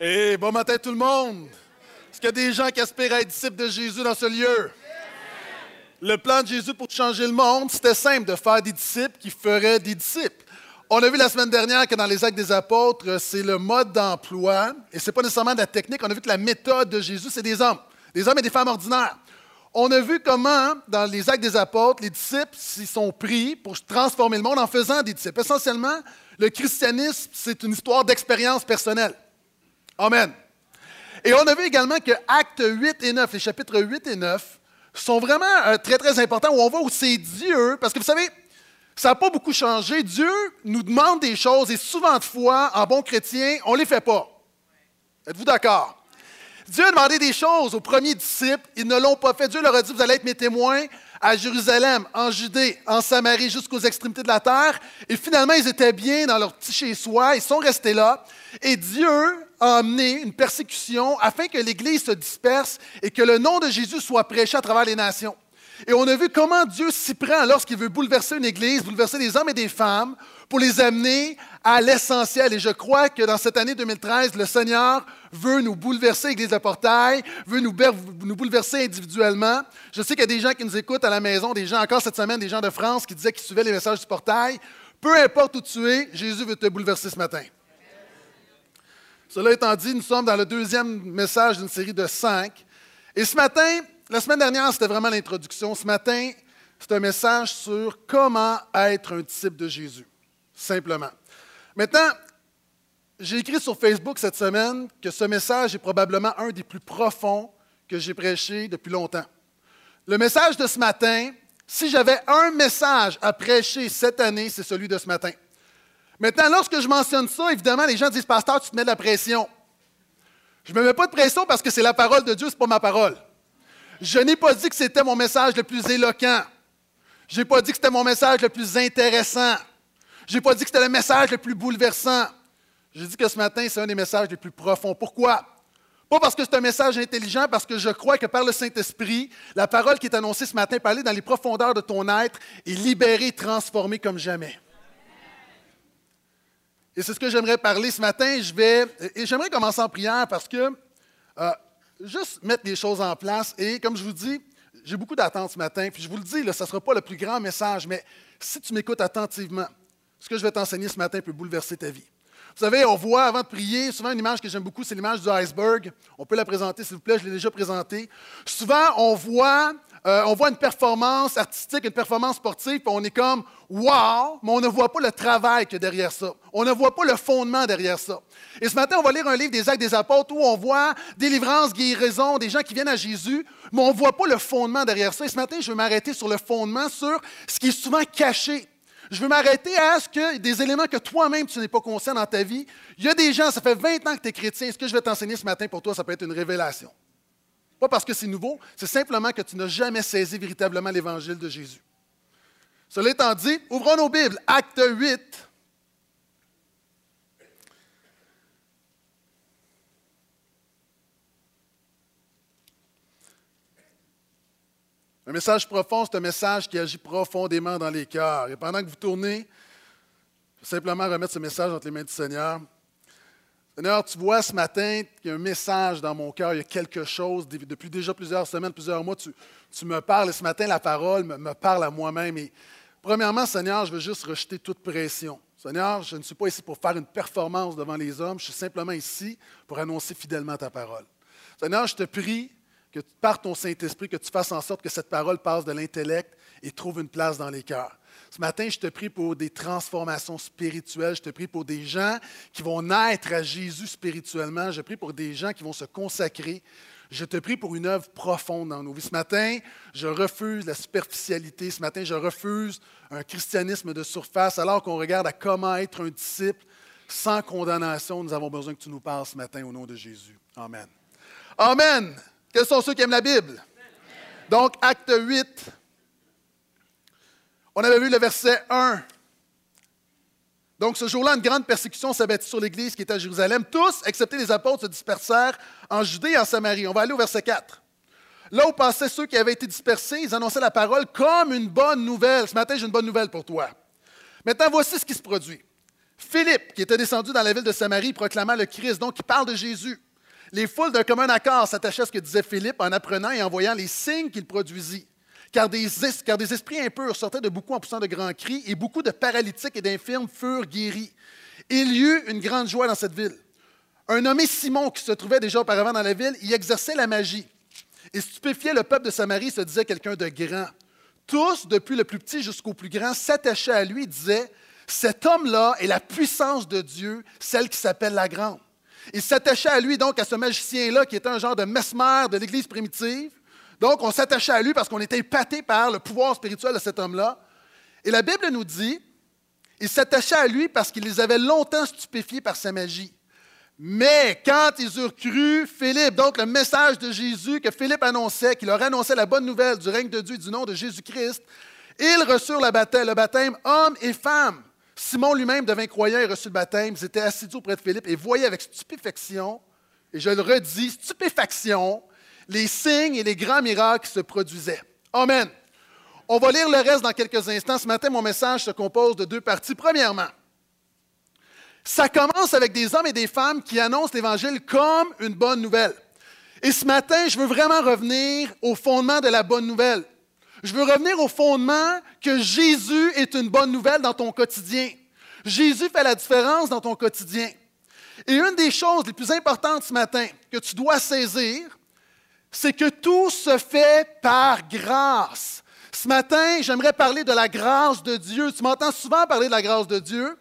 Et bon matin tout le monde. Est-ce qu'il y a des gens qui aspirent à être disciples de Jésus dans ce lieu? Le plan de Jésus pour changer le monde, c'était simple de faire des disciples qui feraient des disciples. On a vu la semaine dernière que dans les actes des apôtres, c'est le mode d'emploi et ce n'est pas nécessairement de la technique. On a vu que la méthode de Jésus, c'est des hommes, des hommes et des femmes ordinaires. On a vu comment, dans les actes des apôtres, les disciples s'y sont pris pour transformer le monde en faisant des disciples. Essentiellement, le christianisme, c'est une histoire d'expérience personnelle. Amen. Et on a vu également que Actes 8 et 9, les chapitres 8 et 9, sont vraiment euh, très, très importants, où on voit où c'est Dieu, parce que vous savez, ça n'a pas beaucoup changé. Dieu nous demande des choses et souvent de fois, en bon chrétien, on ne les fait pas. Êtes-vous d'accord? Dieu a demandé des choses aux premiers disciples, ils ne l'ont pas fait. Dieu leur a dit, vous allez être mes témoins à Jérusalem, en Judée, en Samarie, jusqu'aux extrémités de la terre. Et finalement, ils étaient bien dans leur petit chez-soi, ils sont restés là. Et Dieu a une persécution afin que l'Église se disperse et que le nom de Jésus soit prêché à travers les nations. Et on a vu comment Dieu s'y prend lorsqu'il veut bouleverser une Église, bouleverser des hommes et des femmes pour les amener à l'essentiel. Et je crois que dans cette année 2013, le Seigneur veut nous bouleverser, Église de Portail, veut nous, nous bouleverser individuellement. Je sais qu'il y a des gens qui nous écoutent à la maison, des gens encore cette semaine, des gens de France qui disaient qu'ils suivaient les messages du Portail. Peu importe où tu es, Jésus veut te bouleverser ce matin. Cela étant dit, nous sommes dans le deuxième message d'une série de cinq. Et ce matin, la semaine dernière, c'était vraiment l'introduction. Ce matin, c'est un message sur comment être un disciple de Jésus, simplement. Maintenant, j'ai écrit sur Facebook cette semaine que ce message est probablement un des plus profonds que j'ai prêché depuis longtemps. Le message de ce matin, si j'avais un message à prêcher cette année, c'est celui de ce matin. Maintenant, lorsque je mentionne ça, évidemment, les gens disent Pasteur, tu te mets de la pression. Je ne me mets pas de pression parce que c'est la parole de Dieu, ce n'est pas ma parole. Je n'ai pas dit que c'était mon message le plus éloquent. Je n'ai pas dit que c'était mon message le plus intéressant. Je n'ai pas dit que c'était le message le plus bouleversant. J'ai dit que ce matin, c'est un des messages les plus profonds. Pourquoi? Pas parce que c'est un message intelligent, parce que je crois que par le Saint-Esprit, la parole qui est annoncée ce matin peut aller dans les profondeurs de ton être et libérer, transformer comme jamais. Et c'est ce que j'aimerais parler ce matin. Et j'aimerais commencer en prière parce que euh, juste mettre les choses en place. Et comme je vous dis, j'ai beaucoup d'attentes ce matin. Puis je vous le dis, là, ce ne sera pas le plus grand message, mais si tu m'écoutes attentivement, ce que je vais t'enseigner ce matin peut bouleverser ta vie. Vous savez, on voit avant de prier, souvent une image que j'aime beaucoup, c'est l'image du iceberg. On peut la présenter, s'il vous plaît, je l'ai déjà présentée. Souvent, on voit euh, on voit une performance artistique, une performance sportive, puis on est comme wow, mais on ne voit pas le travail qu'il y a derrière ça. On ne voit pas le fondement derrière ça. Et ce matin, on va lire un livre des Actes des Apôtres où on voit délivrance, guérison, des gens qui viennent à Jésus, mais on ne voit pas le fondement derrière ça. Et ce matin, je vais m'arrêter sur le fondement, sur ce qui est souvent caché. Je veux m'arrêter à ce que des éléments que toi-même tu n'es pas conscient dans ta vie. Il y a des gens, ça fait 20 ans que tu es chrétien. Ce que je vais t'enseigner ce matin pour toi, ça peut être une révélation. Pas parce que c'est nouveau, c'est simplement que tu n'as jamais saisi véritablement l'évangile de Jésus. Cela étant dit, ouvrons nos Bibles, acte 8. Un message profond, c'est un message qui agit profondément dans les cœurs. Et pendant que vous tournez, simplement remettre ce message entre les mains du Seigneur. Seigneur, tu vois ce matin qu'il y a un message dans mon cœur, il y a quelque chose, depuis déjà plusieurs semaines, plusieurs mois, tu, me parles et ce matin, la parole me, parle à moi-même. Et premièrement, Seigneur, je veux juste rejeter toute pression. Seigneur, je ne suis pas ici pour faire une performance devant les hommes, je suis simplement ici pour annoncer fidèlement ta parole. Seigneur, je te prie que par ton Saint-Esprit, que tu fasses en sorte que cette parole passe de l'intellect et trouve une place dans les cœurs. Ce matin, je te prie pour des transformations spirituelles. Je te prie pour des gens qui vont naître à Jésus spirituellement. Je prie pour des gens qui vont se consacrer. Je te prie pour une œuvre profonde dans nos vies. Ce matin, je refuse la superficialité. Ce matin, je refuse un christianisme de surface, alors qu'on regarde à comment être un disciple sans condamnation. Nous avons besoin que tu nous parles ce matin au nom de Jésus. Amen. Amen. Quels sont ceux qui aiment la Bible? Donc, acte 8, on avait vu le verset 1. Donc, ce jour-là, une grande persécution s'abattit sur l'Église qui était à Jérusalem. Tous, excepté les apôtres, se dispersèrent en Judée et en Samarie. On va aller au verset 4. Là où passaient ceux qui avaient été dispersés, ils annonçaient la parole comme une bonne nouvelle. Ce matin, j'ai une bonne nouvelle pour toi. Maintenant, voici ce qui se produit. Philippe, qui était descendu dans la ville de Samarie, proclamant le Christ, donc il parle de Jésus. Les foules d'un commun accord s'attachaient à ce que disait Philippe en apprenant et en voyant les signes qu'il produisit. Car des, esprits impurs sortaient de beaucoup en poussant de grands cris, et beaucoup de paralytiques et d'infirmes furent guéris. Il y eut une grande joie dans cette ville. Un nommé Simon, qui se trouvait déjà auparavant dans la ville, y exerçait la magie. Et stupéfiait le peuple de Samarie, se disait quelqu'un de grand. Tous, depuis le plus petit jusqu'au plus grand, s'attachaient à lui et disaient Cet homme-là est la puissance de Dieu, celle qui s'appelle la grande. Ils s'attachaient à lui, donc, à ce magicien-là, qui était un genre de mesmer de l'Église primitive. Donc, on s'attachait à lui parce qu'on était épaté par le pouvoir spirituel de cet homme-là. Et la Bible nous dit ils s'attachaient à lui parce qu'il les avait longtemps stupéfiés par sa magie. Mais quand ils eurent cru Philippe, donc le message de Jésus que Philippe annonçait, qu'il leur annonçait la bonne nouvelle du règne de Dieu et du nom de Jésus-Christ, ils reçurent le baptême, le hommes et femmes. Simon lui-même devint croyant et reçut le baptême. Ils étaient assidus auprès de Philippe et voyaient avec stupéfaction, et je le redis, stupéfaction, les signes et les grands miracles se produisaient. Amen. On va lire le reste dans quelques instants. Ce matin, mon message se compose de deux parties. Premièrement, ça commence avec des hommes et des femmes qui annoncent l'Évangile comme une bonne nouvelle. Et ce matin, je veux vraiment revenir au fondement de la bonne nouvelle. Je veux revenir au fondement que Jésus est une bonne nouvelle dans ton quotidien. Jésus fait la différence dans ton quotidien. Et une des choses les plus importantes ce matin que tu dois saisir, c'est que tout se fait par grâce. Ce matin, j'aimerais parler de la grâce de Dieu. Tu m'entends souvent parler de la grâce de Dieu.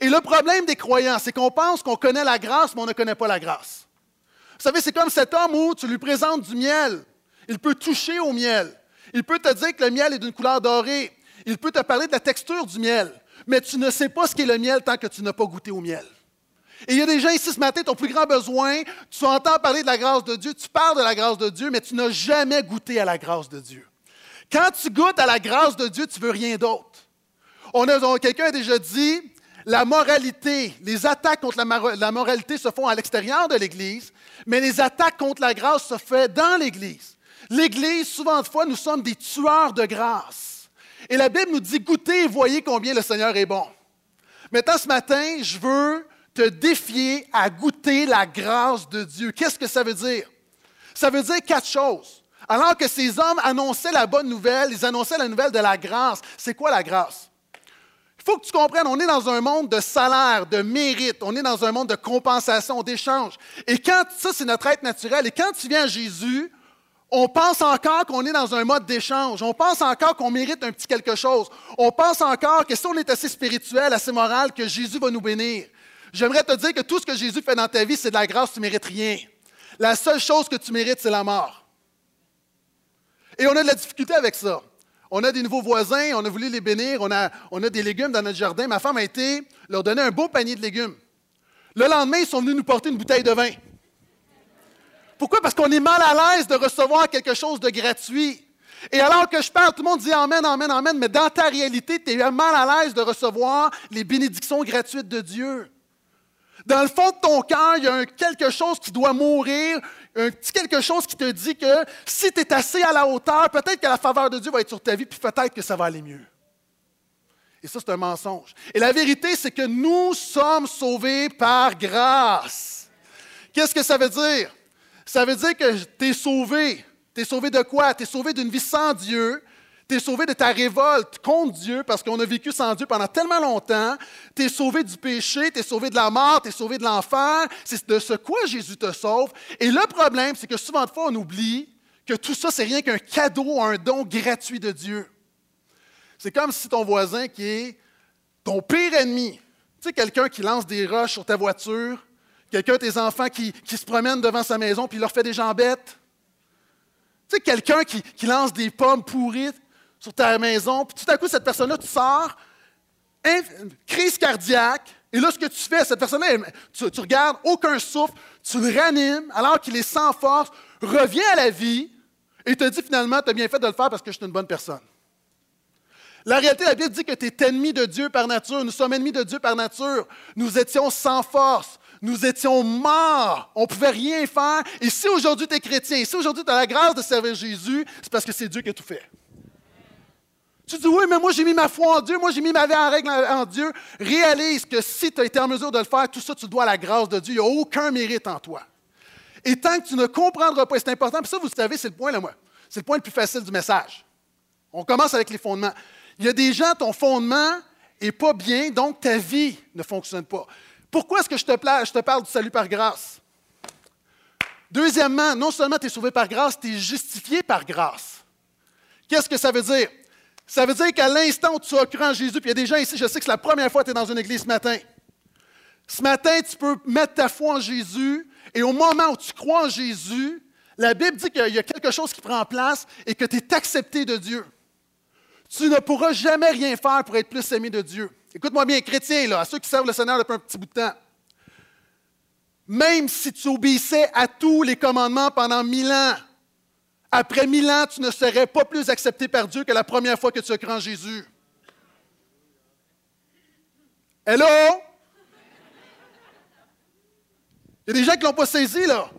Et le problème des croyants, c'est qu'on pense qu'on connaît la grâce, mais on ne connaît pas la grâce. Vous savez, c'est comme cet homme où tu lui présentes du miel. Il peut toucher au miel. Il peut te dire que le miel est d'une couleur dorée. Il peut te parler de la texture du miel. Mais tu ne sais pas ce qu'est le miel tant que tu n'as pas goûté au miel. Et il y a des gens ici ce matin, ton plus grand besoin, tu entends parler de la grâce de Dieu, tu parles de la grâce de Dieu, mais tu n'as jamais goûté à la grâce de Dieu. Quand tu goûtes à la grâce de Dieu, tu veux rien d'autre. On quelqu'un a déjà dit, la moralité, les attaques contre la, moralité se font à l'extérieur de l'Église, mais les attaques contre la grâce se font dans l'Église. L'Église, souvent de fois, nous sommes des tueurs de grâce. Et la Bible nous dit, goûtez et voyez combien le Seigneur est bon. Maintenant, ce matin, je veux te défier à goûter la grâce de Dieu. Qu'est-ce que ça veut dire? Ça veut dire quatre choses. Alors que ces hommes annonçaient la bonne nouvelle, ils annonçaient la nouvelle de la grâce. C'est quoi la grâce? Il faut que tu comprennes, on est dans un monde de salaire, de mérite, on est dans un monde de compensation, d'échange. Et quand ça, c'est notre être naturel, et quand tu viens à Jésus, on pense encore qu'on est dans un mode d'échange. On pense encore qu'on mérite un petit quelque chose. On pense encore que si on est assez spirituel, assez moral, que Jésus va nous bénir. J'aimerais te dire que tout ce que Jésus fait dans ta vie, c'est de la grâce, tu ne mérites rien. La seule chose que tu mérites, c'est la mort. Et on a de la difficulté avec ça. On a des nouveaux voisins, on a voulu les bénir, on a, on a des légumes dans notre jardin. Ma femme a été leur donner un beau panier de légumes. Le lendemain, ils sont venus nous porter une bouteille de vin. Pourquoi? Parce qu'on est mal à l'aise de recevoir quelque chose de gratuit. Et alors que je parle, tout le monde dit Amen, Amen, Amen, mais dans ta réalité, tu es mal à l'aise de recevoir les bénédictions gratuites de Dieu. Dans le fond de ton cœur, il y a quelque chose qui doit mourir, un petit quelque chose qui te dit que si tu es assez à la hauteur, peut-être que la faveur de Dieu va être sur ta vie, puis peut-être que ça va aller mieux. Et ça, c'est un mensonge. Et la vérité, c'est que nous sommes sauvés par grâce. Qu'est-ce que ça veut dire? Ça veut dire que tu es sauvé. Tu es sauvé de quoi? Tu es sauvé d'une vie sans Dieu, tu es sauvé de ta révolte contre Dieu parce qu'on a vécu sans Dieu pendant tellement longtemps. Tu es sauvé du péché, tu es sauvé de la mort, tu es sauvé de l'enfer. C'est de ce quoi Jésus te sauve. Et le problème, c'est que souvent de fois, on oublie que tout ça, c'est rien qu'un cadeau, un don gratuit de Dieu. C'est comme si ton voisin qui est ton pire ennemi, tu sais, quelqu'un qui lance des roches sur ta voiture, quelqu'un de tes enfants qui, se promène devant sa maison puis leur fait des jambettes. Tu sais, quelqu'un qui, qui, lance des pommes pourries sur ta maison, puis tout à coup, cette personne-là, tu sors, crise cardiaque, et là, ce que tu fais, cette personne-là, tu, regardes, aucun souffle, tu le ranimes, alors qu'il est sans force, revient à la vie, et te dit finalement, tu as bien fait de le faire parce que je suis une bonne personne. La réalité, la Bible dit que tu es ennemi de Dieu par nature. Nous sommes ennemis de Dieu par nature. Nous étions sans force. Nous étions morts. On ne pouvait rien faire. Et si aujourd'hui tu es chrétien, si aujourd'hui tu as la grâce de servir Jésus, c'est parce que c'est Dieu qui a tout fait. Tu dis, oui, mais moi j'ai mis ma foi en Dieu, moi j'ai mis ma vie en règle en Dieu. Réalise que si tu as été en mesure de le faire, tout ça, tu dois à la grâce de Dieu. Il n'y a aucun mérite en toi. Et tant que tu ne comprendras pas, c'est important, puis ça, vous savez, c'est le point là, moi. C'est le point le plus facile du message. On commence avec les fondements. Il y a des gens, ton fondement n'est pas bien, donc ta vie ne fonctionne pas. Pourquoi est-ce que je te, je te parle du salut par grâce? Deuxièmement, non seulement tu es sauvé par grâce, tu es justifié par grâce. Qu'est-ce que ça veut dire? Ça veut dire qu'à l'instant où tu as cru en Jésus, puis il y a des gens ici, je sais que c'est la première fois que tu es dans une église ce matin. Ce matin, tu peux mettre ta foi en Jésus, et au moment où tu crois en Jésus, la Bible dit qu'il y a quelque chose qui prend place et que tu es accepté de Dieu. Tu ne pourras jamais rien faire pour être plus aimé de Dieu. Écoute-moi bien, chrétien, là, à ceux qui servent le Seigneur depuis un petit bout de temps. Même si tu obéissais à tous les commandements pendant mille ans, après mille ans, tu ne serais pas plus accepté par Dieu que la première fois que tu as cru en Jésus. Hello? Il y a des gens qui ne l'ont pas saisi, là.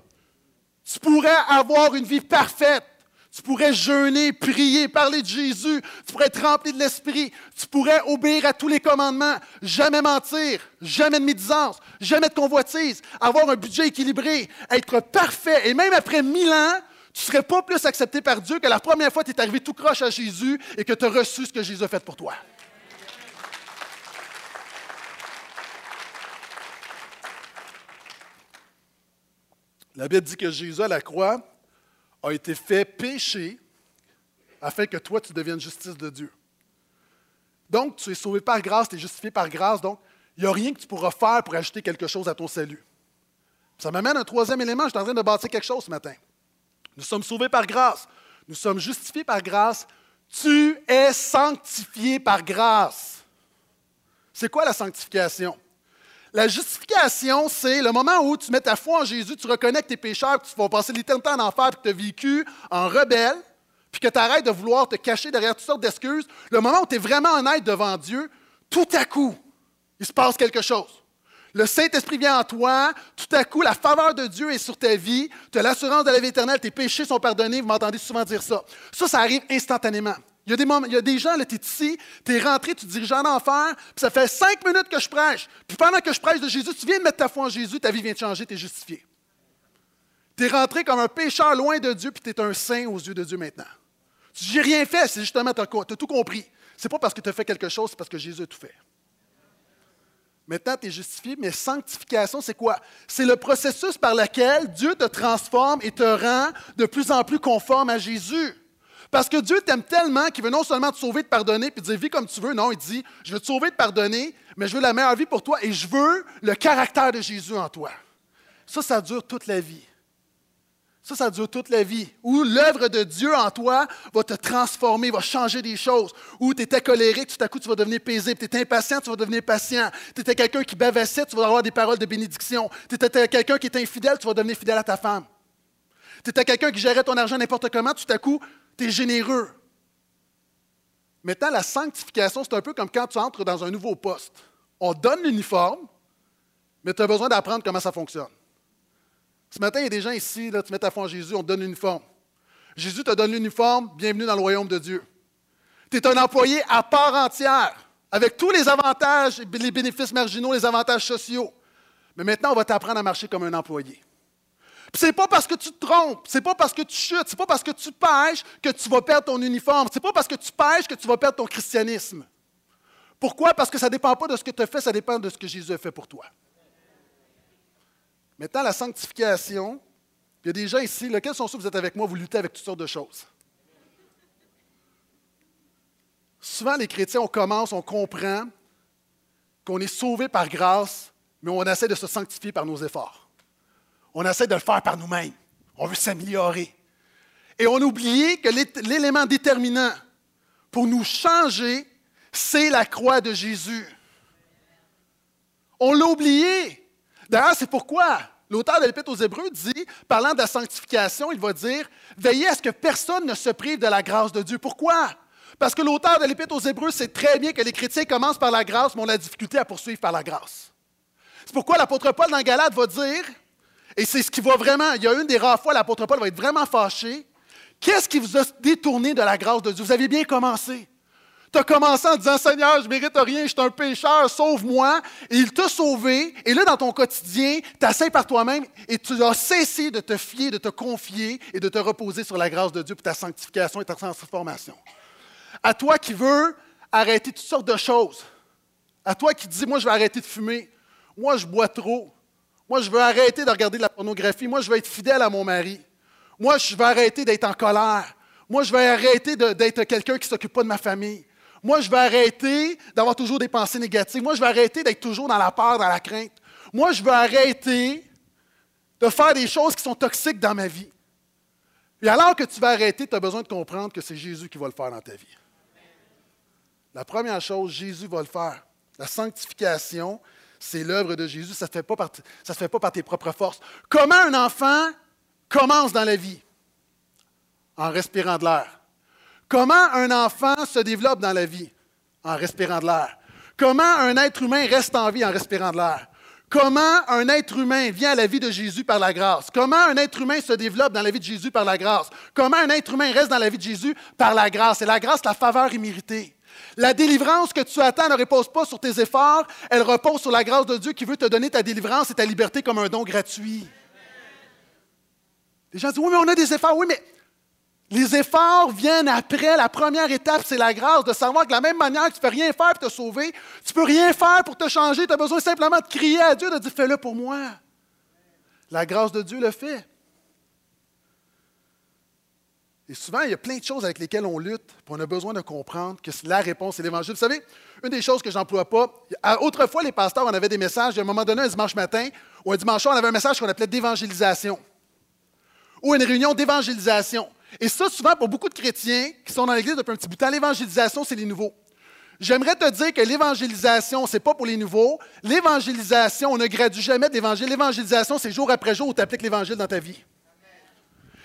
Tu pourrais avoir une vie parfaite. Tu pourrais jeûner, prier, parler de Jésus. Tu pourrais être rempli de l'Esprit. Tu pourrais obéir à tous les commandements. Jamais mentir, jamais de médisance, jamais de convoitise, avoir un budget équilibré, être parfait. Et même après mille ans, tu ne serais pas plus accepté par Dieu que la première fois que tu es arrivé tout croche à Jésus et que tu as reçu ce que Jésus a fait pour toi. La Bible dit que Jésus à la croix a été fait péché afin que toi, tu deviennes justice de Dieu. Donc, tu es sauvé par grâce, tu es justifié par grâce, donc il n'y a rien que tu pourras faire pour ajouter quelque chose à ton salut. Ça m'amène à un troisième élément, je suis en train de bâtir quelque chose ce matin. Nous sommes sauvés par grâce, nous sommes justifiés par grâce, tu es sanctifié par grâce. C'est quoi la sanctification? La justification, c'est le moment où tu mets ta foi en Jésus, tu reconnais que tes pécheurs, que tu vas passer l'éternité en enfer, que tu as vécu en rebelle, puis que tu arrêtes de vouloir te cacher derrière toutes sortes d'excuses. Le moment où tu es vraiment honnête devant Dieu, tout à coup, il se passe quelque chose. Le Saint-Esprit vient en toi, tout à coup, la faveur de Dieu est sur ta vie, tu as l'assurance de la vie éternelle, tes péchés sont pardonnés, vous m'entendez souvent dire ça. Ça, ça arrive instantanément. Il y a des, gens, tu es ici, tu es rentré, tu te diriges en enfer, puis ça fait cinq minutes que je prêche. Puis pendant que je prêche de Jésus, tu viens de mettre ta foi en Jésus, ta vie vient de changer, tu es justifié. Tu es rentré comme un pécheur loin de Dieu, puis tu es un saint aux yeux de Dieu maintenant. Tu dis, j'ai rien fait, c'est justement, tu as, tout compris. C'est pas parce que tu as fait quelque chose, c'est parce que Jésus a tout fait. Maintenant, tu es justifié, mais sanctification, c'est quoi? C'est le processus par lequel Dieu te transforme et te rend de plus en plus conforme à Jésus. Parce que Dieu t'aime tellement qu'il veut non seulement te sauver, te pardonner, puis te dire vis comme tu veux. Non, il dit je veux te sauver, te pardonner, mais je veux la meilleure vie pour toi et je veux le caractère de Jésus en toi. Ça, ça dure toute la vie. Ça, ça dure toute la vie. Où l'œuvre de Dieu en toi va te transformer, va changer des choses. Où tu étais colérique, tout à coup, tu vas devenir paisible. Tu étais impatient, tu vas devenir patient. Tu étais quelqu'un qui bavassait, tu vas avoir des paroles de bénédiction. Tu étais quelqu'un qui était infidèle, tu vas devenir fidèle à ta femme. Tu étais quelqu'un qui gérait ton argent n'importe comment, tout à coup, tu es généreux. Maintenant, la sanctification, c'est un peu comme quand tu entres dans un nouveau poste. On donne l'uniforme, mais tu as besoin d'apprendre comment ça fonctionne. Ce matin, il y a des gens ici, tu mets ta foi en Jésus, on te donne l'uniforme. Jésus te donne l'uniforme, bienvenue dans le royaume de Dieu. Tu es un employé à part entière, avec tous les avantages, les bénéfices marginaux, les avantages sociaux. Mais maintenant, on va t'apprendre à marcher comme un employé. Ce n'est pas parce que tu te trompes, c'est pas parce que tu chutes, c'est pas parce que tu pêches que tu vas perdre ton uniforme, c'est pas parce que tu pêches que tu vas perdre ton christianisme. Pourquoi? Parce que ça ne dépend pas de ce que tu as fait, ça dépend de ce que Jésus a fait pour toi. Maintenant, la sanctification, il y a des gens ici, lesquels sont ceux vous êtes avec moi, vous luttez avec toutes sortes de choses? Souvent, les chrétiens, on commence, on comprend qu'on est sauvé par grâce, mais on essaie de se sanctifier par nos efforts. On essaie de le faire par nous-mêmes. On veut s'améliorer. Et on a oublié que l'élément déterminant pour nous changer, c'est la croix de Jésus. On l'a oublié. D'ailleurs, c'est pourquoi l'auteur de l'Épître aux Hébreux dit, parlant de la sanctification, il va dire Veillez à ce que personne ne se prive de la grâce de Dieu. Pourquoi? Parce que l'auteur de l'Épître aux Hébreux sait très bien que les chrétiens commencent par la grâce, mais ont la difficulté à poursuivre par la grâce. C'est pourquoi l'apôtre Paul dans Galate va dire et c'est ce qui va vraiment, il y a une des rares fois, l'apôtre Paul va être vraiment fâché. Qu'est-ce qui vous a détourné de la grâce de Dieu? Vous avez bien commencé. Tu as commencé en disant Seigneur, je ne mérite rien, je suis un pécheur, sauve-moi. Et il t'a sauvé. Et là, dans ton quotidien, tu essaies par toi-même et tu as cessé de te fier, de te confier et de te reposer sur la grâce de Dieu pour ta sanctification et ta transformation. À toi qui veux arrêter toutes sortes de choses. À toi qui dis Moi, je vais arrêter de fumer. Moi, je bois trop. Moi, je veux arrêter de regarder de la pornographie. Moi, je veux être fidèle à mon mari. Moi, je veux arrêter d'être en colère. Moi, je vais arrêter d'être quelqu'un qui ne s'occupe pas de ma famille. Moi, je vais arrêter d'avoir toujours des pensées négatives. Moi, je vais arrêter d'être toujours dans la peur, dans la crainte. Moi, je vais arrêter de faire des choses qui sont toxiques dans ma vie. Et alors que tu vas arrêter, tu as besoin de comprendre que c'est Jésus qui va le faire dans ta vie. La première chose, Jésus va le faire. La sanctification, c'est l'œuvre de Jésus. Ça ne se, fait pas par tes propres forces. Comment un enfant commence dans la vie? En respirant de l'air. Comment un enfant se développe dans la vie? En respirant de l'air? Comment un être humain reste en vie en respirant de l'air? Comment un être humain vient à la vie de Jésus par la grâce? Comment un être humain se développe dans la vie de Jésus par la grâce? Comment un être humain reste dans la vie de Jésus par la grâce? Et la grâce, la faveur imméritée. La délivrance que tu attends ne repose pas sur tes efforts, elle repose sur la grâce de Dieu qui veut te donner ta délivrance et ta liberté comme un don gratuit. Les gens disent, oui, mais on a des efforts. Oui, mais les efforts viennent après. La première étape, c'est la grâce, de savoir que de la même manière que tu ne peux rien faire pour te sauver, tu ne peux rien faire pour te changer. Tu as besoin simplement de crier à Dieu, de dire Fais-le pour moi. La grâce de Dieu le fait. Et souvent, il y a plein de choses avec lesquelles on lutte, puis on a besoin de comprendre que la réponse est l'Évangile. Vous savez, une des choses que je n'emploie pas, autrefois, les pasteurs, on avait des messages, à un moment donné, un dimanche matin, ou un dimanche soir, on avait un message qu'on appelait d'évangélisation, ou une réunion d'évangélisation. Et ça, souvent, pour beaucoup de chrétiens qui sont dans l'Église depuis un petit bout de temps, l'évangélisation, c'est les nouveaux. J'aimerais te dire que l'évangélisation, ce n'est pas pour les nouveaux. L'évangélisation, on ne gradue jamais d'évangile. L'évangélisation, c'est jour après jour où tu appliques l'Évangile dans ta vie.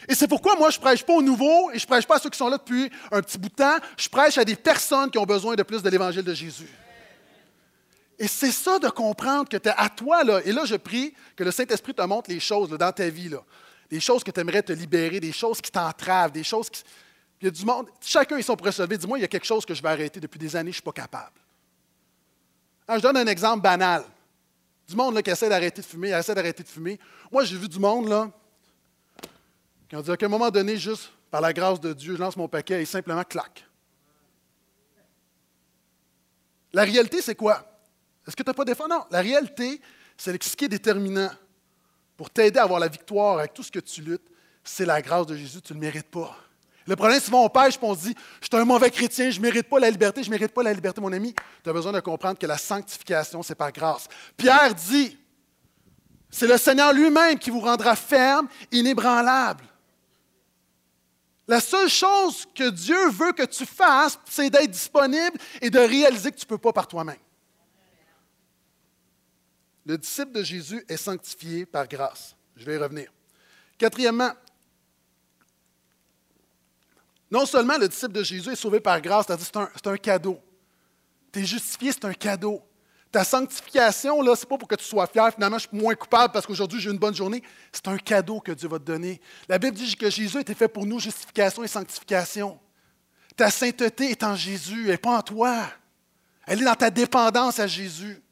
Et c'est pourquoi moi, je ne prêche pas aux nouveaux et je ne prêche pas à ceux qui sont là depuis un petit bout de temps. Je prêche à des personnes qui ont besoin de plus de l'Évangile de Jésus. Et c'est ça de comprendre que tu es à toi, là. Et là, je prie que le Saint-Esprit te montre les choses dans ta vie. Des choses que tu aimerais te libérer, des choses qui t'entravent, des choses qui. Il y a du monde, chacun ils sont se Dis-moi, il y a quelque chose que je vais arrêter depuis des années, je ne suis pas capable. je donne un exemple banal. Du monde là, qui essaie d'arrêter de fumer, essaie d'arrêter de fumer. Moi, j'ai vu du monde là, qui ont dit qu'à un moment donné, juste par la grâce de Dieu, je lance mon paquet et simplement claque. La réalité, c'est quoi? Est-ce que tu n'as pas d'effort? Non. La réalité, c'est ce qui est déterminant pour t'aider à avoir la victoire avec tout ce que tu luttes, c'est la grâce de Jésus, tu ne le mérites pas. Le problème, souvent, on pêche et on se dit Je suis un mauvais chrétien, je ne mérite pas la liberté, je ne mérite pas la liberté, mon ami. Tu as besoin de comprendre que la sanctification, c'est par grâce. Pierre dit C'est le Seigneur lui-même qui vous rendra ferme, inébranlable. La seule chose que Dieu veut que tu fasses, c'est d'être disponible et de réaliser que tu ne peux pas par toi-même. Le disciple de Jésus est sanctifié par grâce. Je vais y revenir. Quatrièmement, non seulement le disciple de Jésus est sauvé par grâce, c'est-à-dire c'est un, cadeau. Tu es justifié, c'est un cadeau. Ta sanctification, là, ce n'est pas pour que tu sois fier, finalement, je suis moins coupable parce qu'aujourd'hui j'ai une bonne journée. C'est un cadeau que Dieu va te donner. La Bible dit que Jésus été fait pour nous, justification et sanctification. Ta sainteté est en Jésus, elle n'est pas en toi. Elle est dans ta dépendance à Jésus.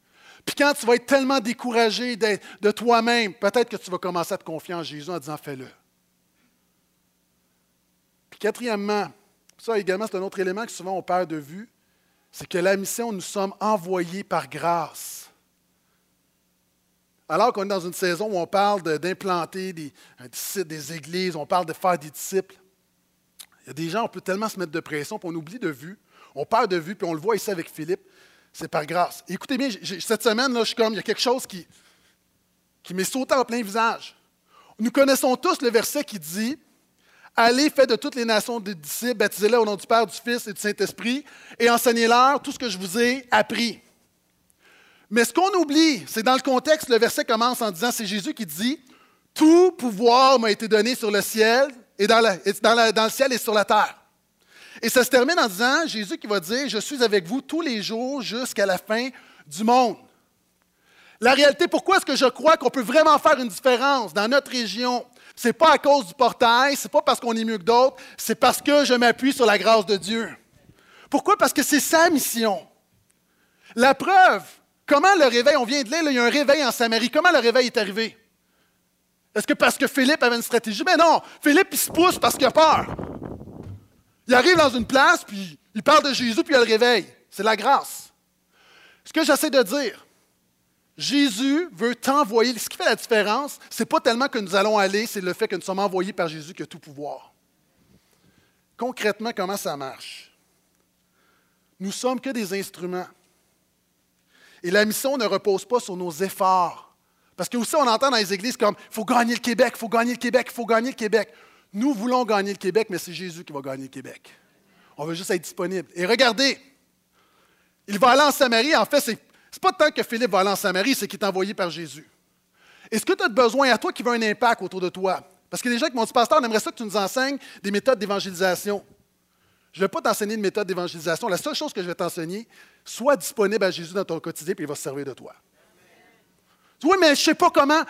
Puis quand tu vas être tellement découragé de toi-même, peut-être que tu vas commencer à te confier en Jésus en disant fais-le. Puis quatrièmement, ça également c'est un autre élément que souvent on perd de vue, c'est que la mission, nous sommes envoyés par grâce. Alors qu'on est dans une saison où on parle d'implanter des, des églises, on parle de faire des disciples, il y a des gens, on peut tellement se mettre de pression, puis on oublie de vue, on perd de vue, puis on le voit ici avec Philippe c'est par grâce. Écoutez bien, cette semaine, là, je suis comme, il y a quelque chose qui, qui m'est sauté en plein visage. Nous connaissons tous le verset qui dit Allez, faites de toutes les nations des disciples, baptisez-les au nom du Père, du Fils et du Saint-Esprit, et enseignez-leur tout ce que je vous ai appris. Mais ce qu'on oublie, c'est dans le contexte, le verset commence en disant c'est Jésus qui dit Tout pouvoir m'a été donné sur le ciel et dans, dans le ciel et sur la terre. Et ça se termine en disant, Jésus qui va dire, je suis avec vous tous les jours jusqu'à la fin du monde. La réalité, pourquoi est-ce que je crois qu'on peut vraiment faire une différence dans notre région? Ce n'est pas à cause du portail, ce n'est pas parce qu'on est mieux que d'autres, c'est parce que je m'appuie sur la grâce de Dieu. Pourquoi? Parce que c'est sa mission. La preuve, comment le réveil, on vient de lire, il y a un réveil en Samarie. Comment le réveil est arrivé? Est-ce que parce que Philippe avait une stratégie? Mais non, Philippe, il se pousse parce qu'il a peur. Il arrive dans une place, puis il parle de Jésus, puis il le réveil. C'est la grâce. Ce que j'essaie de dire, Jésus veut t'envoyer. Ce qui fait la différence, ce n'est pas tellement que nous allons aller, c'est le fait que nous sommes envoyés par Jésus qui a tout pouvoir. Concrètement, comment ça marche? Nous sommes que des instruments. Et la mission ne repose pas sur nos efforts. Parce que aussi, on entend dans les églises comme il faut gagner le Québec, il faut gagner le Québec, il faut gagner le Québec. Nous voulons gagner le Québec, mais c'est Jésus qui va gagner le Québec. On veut juste être disponible. Et regardez, il va aller en Samarie. En fait, ce n'est pas tant que Philippe va aller en Samarie, c'est qu'il est envoyé par Jésus. Est-ce que tu as besoin à toi qui veut un impact autour de toi? Parce que les gens qui m'ont dit, Pasteur, on aimerait ça que tu nous enseignes des méthodes d'évangélisation. Je ne vais pas t'enseigner une méthode d'évangélisation. La seule chose que je vais t'enseigner, sois disponible à Jésus dans ton quotidien, puis il va se servir de toi. Oui, mais je ne sais pas comment.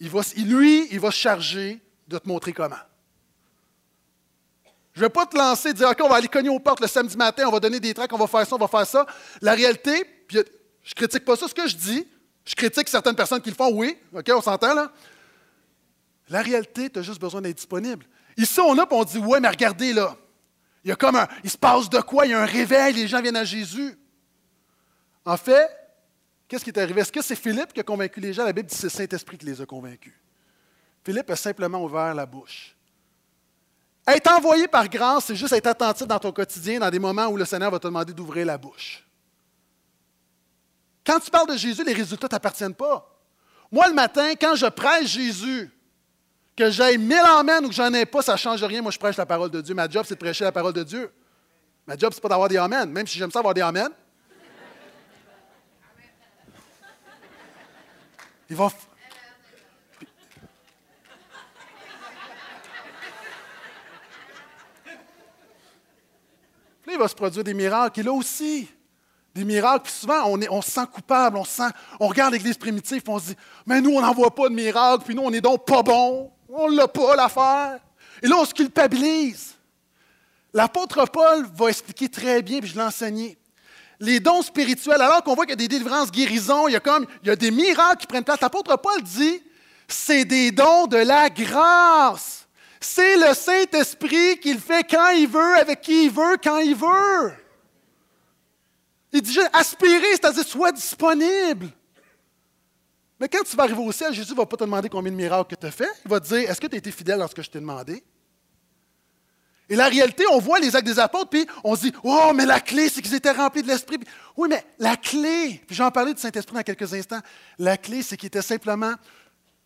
Il va, lui, il va se charger de te montrer comment. Je ne vais pas te lancer et dire, OK, on va aller cogner aux portes le samedi matin, on va donner des tracts, on va faire ça, on va faire ça. La réalité, puis je ne critique pas ça, ce que je dis, je critique certaines personnes qui le font, oui, OK, on s'entend là. La réalité, tu as juste besoin d'être disponible. Ici, on a, puis on dit, ouais, mais regardez là, il y a comme un, il se passe de quoi? Il y a un réveil, les gens viennent à Jésus. En fait, qu'est-ce qui est arrivé? Est-ce que c'est Philippe qui a convaincu les gens? La Bible dit que c'est le Saint-Esprit qui les a convaincus. Philippe a simplement ouvert la bouche. Être envoyé par grâce, c'est juste être attentif dans ton quotidien, dans des moments où le Seigneur va te demander d'ouvrir la bouche. Quand tu parles de Jésus, les résultats ne t'appartiennent pas. Moi, le matin, quand je prêche Jésus, que j'aille mille amens ou que j'en ai pas, ça ne change rien. Moi, je prêche la parole de Dieu. Ma job, c'est de prêcher la parole de Dieu. Ma job, c'est pas d'avoir des amens, même si j'aime ça avoir des amens. Il va, il va se produire des miracles. Et là aussi, des miracles. Puis souvent, on, est, on se sent coupable, on, sent, on regarde l'Église primitive, on se dit Mais nous, on n'en voit pas de miracles, puis nous, on est donc pas bons. On ne l'a pas, l'affaire. Et là, on se culpabilise. L'apôtre Paul va expliquer très bien, puis je l'ai enseigné. Les dons spirituels, alors qu'on voit qu'il y a des délivrances, guérisons, il y a comme il y a des miracles qui prennent place. L'apôtre Paul dit c'est des dons de la grâce. C'est le Saint-Esprit qui le fait quand il veut, avec qui il veut, quand il veut. Il dit aspirer, c'est-à-dire sois disponible. Mais quand tu vas arriver au ciel, Jésus ne va pas te demander combien de miracles tu as fait. Il va te dire Est-ce que tu as été fidèle dans ce que je t'ai demandé? Et la réalité, on voit les actes des apôtres, puis on se dit Oh, mais la clé, c'est qu'ils étaient remplis de l'Esprit. Oui, mais la clé, puis j'en parlais du Saint-Esprit dans quelques instants, la clé, c'est qu'ils étaient simplement.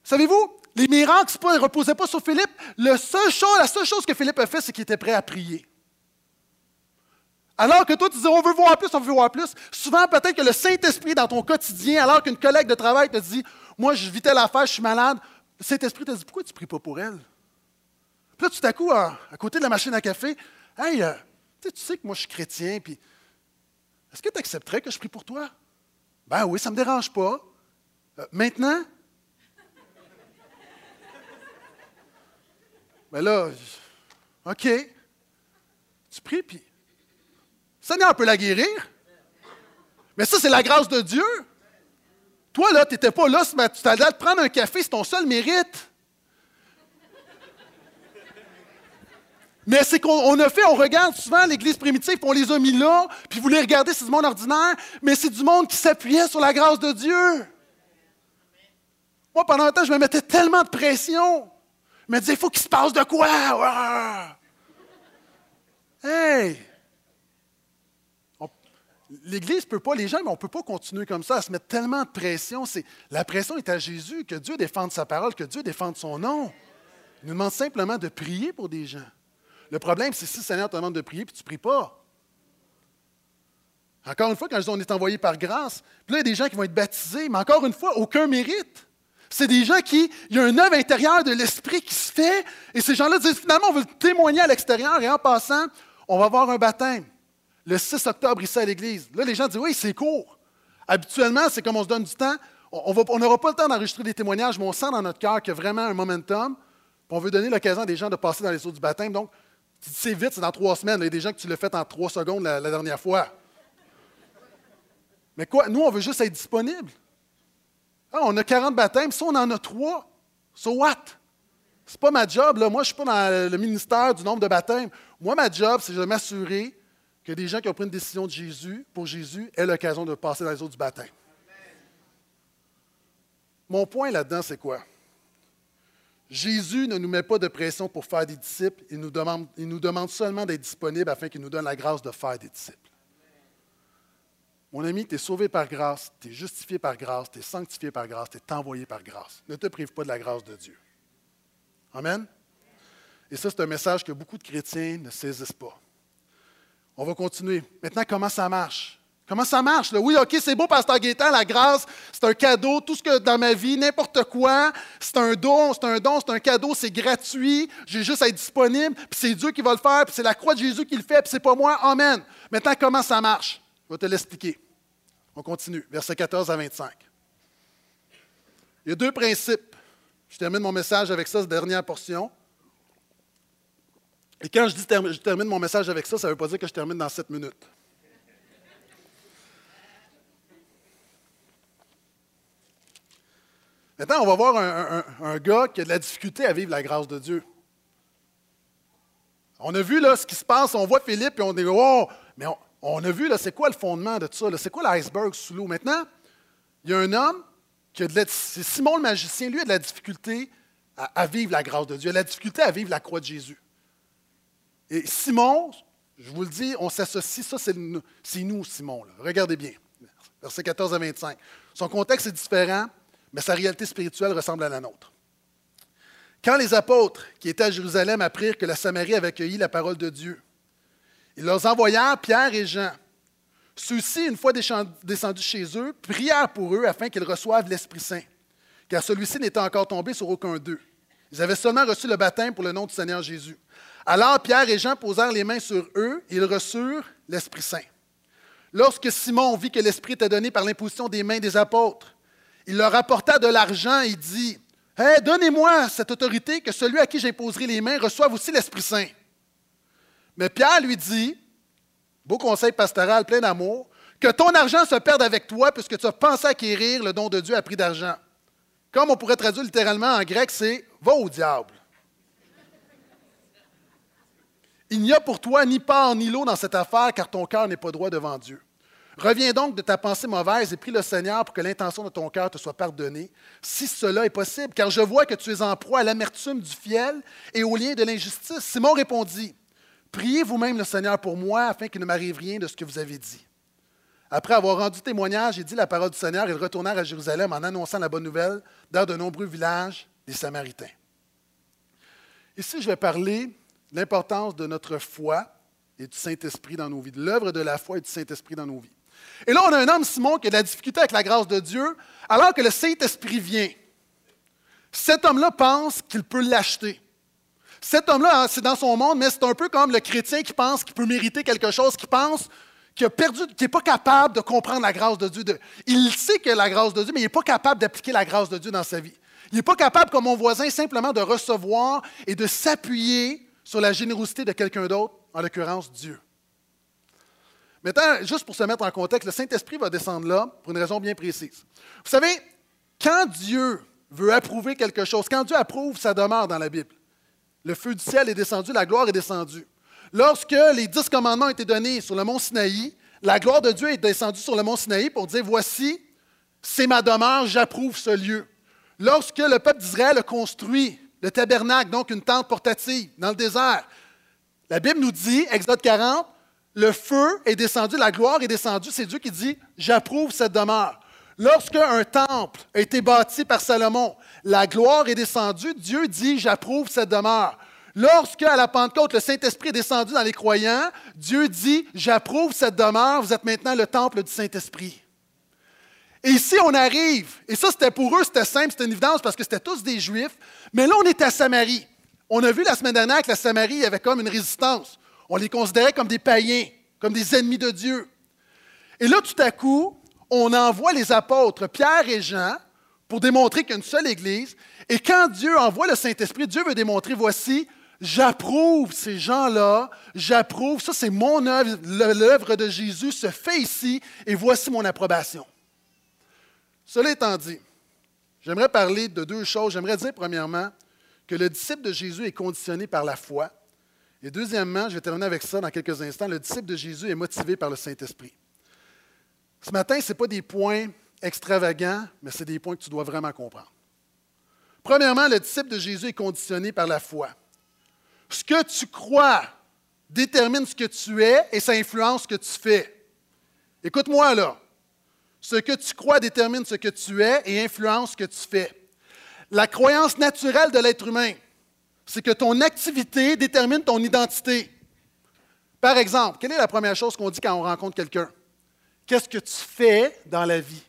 Savez-vous, les miracles ne reposaient pas sur Philippe. La seule chose que Philippe a fait, c'est qu'il était prêt à prier. Alors que toi, tu dis, on veut voir plus, on veut voir plus. Souvent, peut-être que le Saint-Esprit dans ton quotidien, alors qu'une collègue de travail te dit, moi, je vis telle affaire, je suis malade, le Saint-Esprit te dit, pourquoi tu ne pries pas pour elle? Puis là, tout à coup, à, côté de la machine à café, hey, euh, tu sais que moi, je suis chrétien, puis est-ce que tu accepterais que je prie pour toi? Ben oui, ça ne me dérange pas. Euh, maintenant, Mais là, OK. Tu pries, puis. Seigneur peut la guérir. Mais ça, c'est la grâce de Dieu. Toi, là, tu n'étais pas là, tu t'allais te prendre un café, c'est ton seul mérite. Mais c'est qu'on a fait, on regarde souvent l'Église primitive, on les a mis là, puis vous les regardez, c'est du monde ordinaire, mais c'est du monde qui s'appuyait sur la grâce de Dieu. Moi, pendant un temps, je me mettais tellement de pression me disait, il faut qu'il se passe de quoi? Hey! L'Église ne peut pas, les gens, mais on ne peut pas continuer comme ça, à se mettre tellement de pression. la pression est à Jésus, que Dieu défende sa parole, que Dieu défende son nom. Il nous demande simplement de prier pour des gens. Le problème, c'est si le Seigneur te demande de prier puis tu ne pries pas. Encore une fois, quand je dis on est envoyé par grâce, puis là, il y a des gens qui vont être baptisés, mais encore une fois, aucun mérite. C'est des gens qui, il y a un œuvre intérieure de l'esprit qui se fait, et ces gens-là disent finalement, on veut témoigner à l'extérieur, et en passant, on va avoir un baptême. Le 6 octobre, ici à l'église. Là, les gens disent, oui, c'est court. Habituellement, c'est comme on se donne du temps. On n'aura pas le temps d'enregistrer des témoignages, mais on sent dans notre cœur qu'il y a vraiment un momentum. On veut donner l'occasion à des gens de passer dans les eaux du baptême. Donc, Tu dis c'est vite, c'est dans trois semaines. Il y a des gens que tu l'as fait en trois secondes la, la dernière fois. Mais quoi? Nous, on veut juste être disponible. Ah, on a 40 baptêmes, si on en a trois, so what? C'est pas ma job. Moi, je suis pas dans le ministère du nombre de baptêmes. Moi, ma job, c'est de m'assurer que des gens qui ont pris une décision de Jésus, pour Jésus, aient l'occasion de passer dans les eaux du baptême. Mon point là-dedans, c'est quoi? Jésus ne nous met pas de pression pour faire des disciples, il nous demande, il nous demande seulement d'être disponible afin qu'il nous donne la grâce de faire des disciples. Mon ami, tu es sauvé par grâce, tu es justifié par grâce, tu es sanctifié par grâce, tu es envoyé par grâce. Ne te prive pas de la grâce de Dieu. Amen? Et ça, c'est un message que beaucoup de chrétiens ne saisissent pas. On va continuer. Maintenant, comment ça marche? Comment ça marche? Oui, OK, c'est beau, Pasteur Gaétan, la grâce, c'est un cadeau. Tout ce que dans ma vie, n'importe quoi, c'est un don, c'est un don, c'est un cadeau, c'est gratuit. J'ai juste à être disponible, puis c'est Dieu qui va le faire, puis c'est la croix de Jésus qui le fait, puis c'est pas moi. Amen. Maintenant, comment ça marche? Je vais te l'expliquer. On continue, versets 14 à 25. Il y a deux principes. Je termine mon message avec ça, cette dernière portion. Et quand je dis je termine mon message avec ça, ça ne veut pas dire que je termine dans sept minutes. Maintenant, on va voir un, gars qui a de la difficulté à vivre la grâce de Dieu. On a vu là, ce qui se passe, on voit Philippe et on dit Oh, mais on, a vu là, c'est quoi le fondement de tout ça? C'est quoi l'iceberg sous l'eau? Maintenant, il y a un homme qui a de la, c'est Simon le magicien, lui a de la difficulté à, vivre la grâce de Dieu, a de la difficulté à vivre la croix de Jésus. Et Simon, je vous le dis, on s'associe, ça c'est nous, Simon. Regardez bien, versets 14 à 25. Son contexte est différent, mais sa réalité spirituelle ressemble à la nôtre. Quand les apôtres qui étaient à Jérusalem apprirent que la Samarie avait accueilli la parole de Dieu, ils leur envoyèrent Pierre et Jean. Ceux-ci, une fois descendus chez eux, prièrent pour eux afin qu'ils reçoivent l'Esprit Saint, car celui-ci n'était encore tombé sur aucun d'eux. Ils avaient seulement reçu le baptême pour le nom du Seigneur Jésus. Alors Pierre et Jean posèrent les mains sur eux et ils reçurent l'Esprit Saint. Lorsque Simon vit que l'Esprit était donné par l'imposition des mains des apôtres, il leur apporta de l'argent et dit hey, Donnez-moi cette autorité que celui à qui j'imposerai les mains reçoive aussi l'Esprit Saint. Mais Pierre lui dit Beau conseil pastoral plein d'amour, que ton argent se perde avec toi puisque tu as pensé acquérir le don de Dieu à prix d'argent. Comme on pourrait traduire littéralement en grec, c'est Va au diable. Il n'y a pour toi ni part ni lot dans cette affaire, car ton cœur n'est pas droit devant Dieu. Reviens donc de ta pensée mauvaise et prie le Seigneur pour que l'intention de ton cœur te soit pardonnée, si cela est possible, car je vois que tu es en proie à l'amertume du fiel et au lien de l'injustice. Simon répondit, Priez vous-même le Seigneur pour moi, afin qu'il ne m'arrive rien de ce que vous avez dit. Après avoir rendu témoignage et dit la parole du Seigneur, ils retournèrent à Jérusalem en annonçant la bonne nouvelle dans de nombreux villages des Samaritains. Ici, je vais parler l'importance de notre foi et du Saint-Esprit dans nos vies, de l'œuvre de la foi et du Saint-Esprit dans nos vies. Et là, on a un homme, Simon, qui a de la difficulté avec la grâce de Dieu, alors que le Saint-Esprit vient. Cet homme-là pense qu'il peut l'acheter. Cet homme-là, hein, c'est dans son monde, mais c'est un peu comme le chrétien qui pense qu'il peut mériter quelque chose, qui pense qu'il a perdu, qui n'est pas capable de comprendre la grâce de Dieu. il sait que la grâce de Dieu, mais il n'est pas capable d'appliquer la grâce de Dieu dans sa vie. Il n'est pas capable, comme mon voisin, simplement de recevoir et de s'appuyer sur la générosité de quelqu'un d'autre, en l'occurrence Dieu. Maintenant, juste pour se mettre en contexte, le Saint-Esprit va descendre là pour une raison bien précise. Vous savez, quand Dieu veut approuver quelque chose, quand Dieu approuve, ça demeure dans la Bible. Le feu du ciel est descendu, la gloire est descendue. Lorsque les dix commandements ont été donnés sur le mont Sinaï, la gloire de Dieu est descendue sur le mont Sinaï pour dire, voici, c'est ma demeure, j'approuve ce lieu. Lorsque le peuple d'Israël a construit le tabernacle, donc une tente portative dans le désert. La Bible nous dit, Exode 40, le feu est descendu, la gloire est descendue. C'est Dieu qui dit, j'approuve cette demeure. Lorsque un temple a été bâti par Salomon, la gloire est descendue, Dieu dit, j'approuve cette demeure. Lorsque, à la Pentecôte, le Saint-Esprit est descendu dans les croyants, Dieu dit, j'approuve cette demeure, vous êtes maintenant le temple du Saint-Esprit. Et ici, on arrive, et ça, c'était pour eux, c'était simple, c'était une évidence parce que c'était tous des Juifs, mais là, on est à Samarie. On a vu la semaine dernière que la Samarie avait comme une résistance. On les considérait comme des païens, comme des ennemis de Dieu. Et là, tout à coup, on envoie les apôtres, Pierre et Jean, pour démontrer qu'il seule Église. Et quand Dieu envoie le Saint-Esprit, Dieu veut démontrer, voici, J'approuve ces gens-là, j'approuve, ça c'est mon œuvre, l'œuvre de Jésus se fait ici et voici mon approbation. Cela étant dit, j'aimerais parler de deux choses. J'aimerais dire premièrement que le disciple de Jésus est conditionné par la foi. Et deuxièmement, je vais terminer avec ça dans quelques instants, le disciple de Jésus est motivé par le Saint-Esprit. Ce matin, ce n'est pas des points extravagants, mais c'est des points que tu dois vraiment comprendre. Premièrement, le disciple de Jésus est conditionné par la foi. Ce que tu crois détermine ce que tu es et ça influence ce que tu fais. Écoute-moi là. Ce que tu crois détermine ce que tu es et influence ce que tu fais. La croyance naturelle de l'être humain, c'est que ton activité détermine ton identité. Par exemple, quelle est la première chose qu'on dit quand on rencontre quelqu'un? Qu'est-ce que tu fais dans la vie?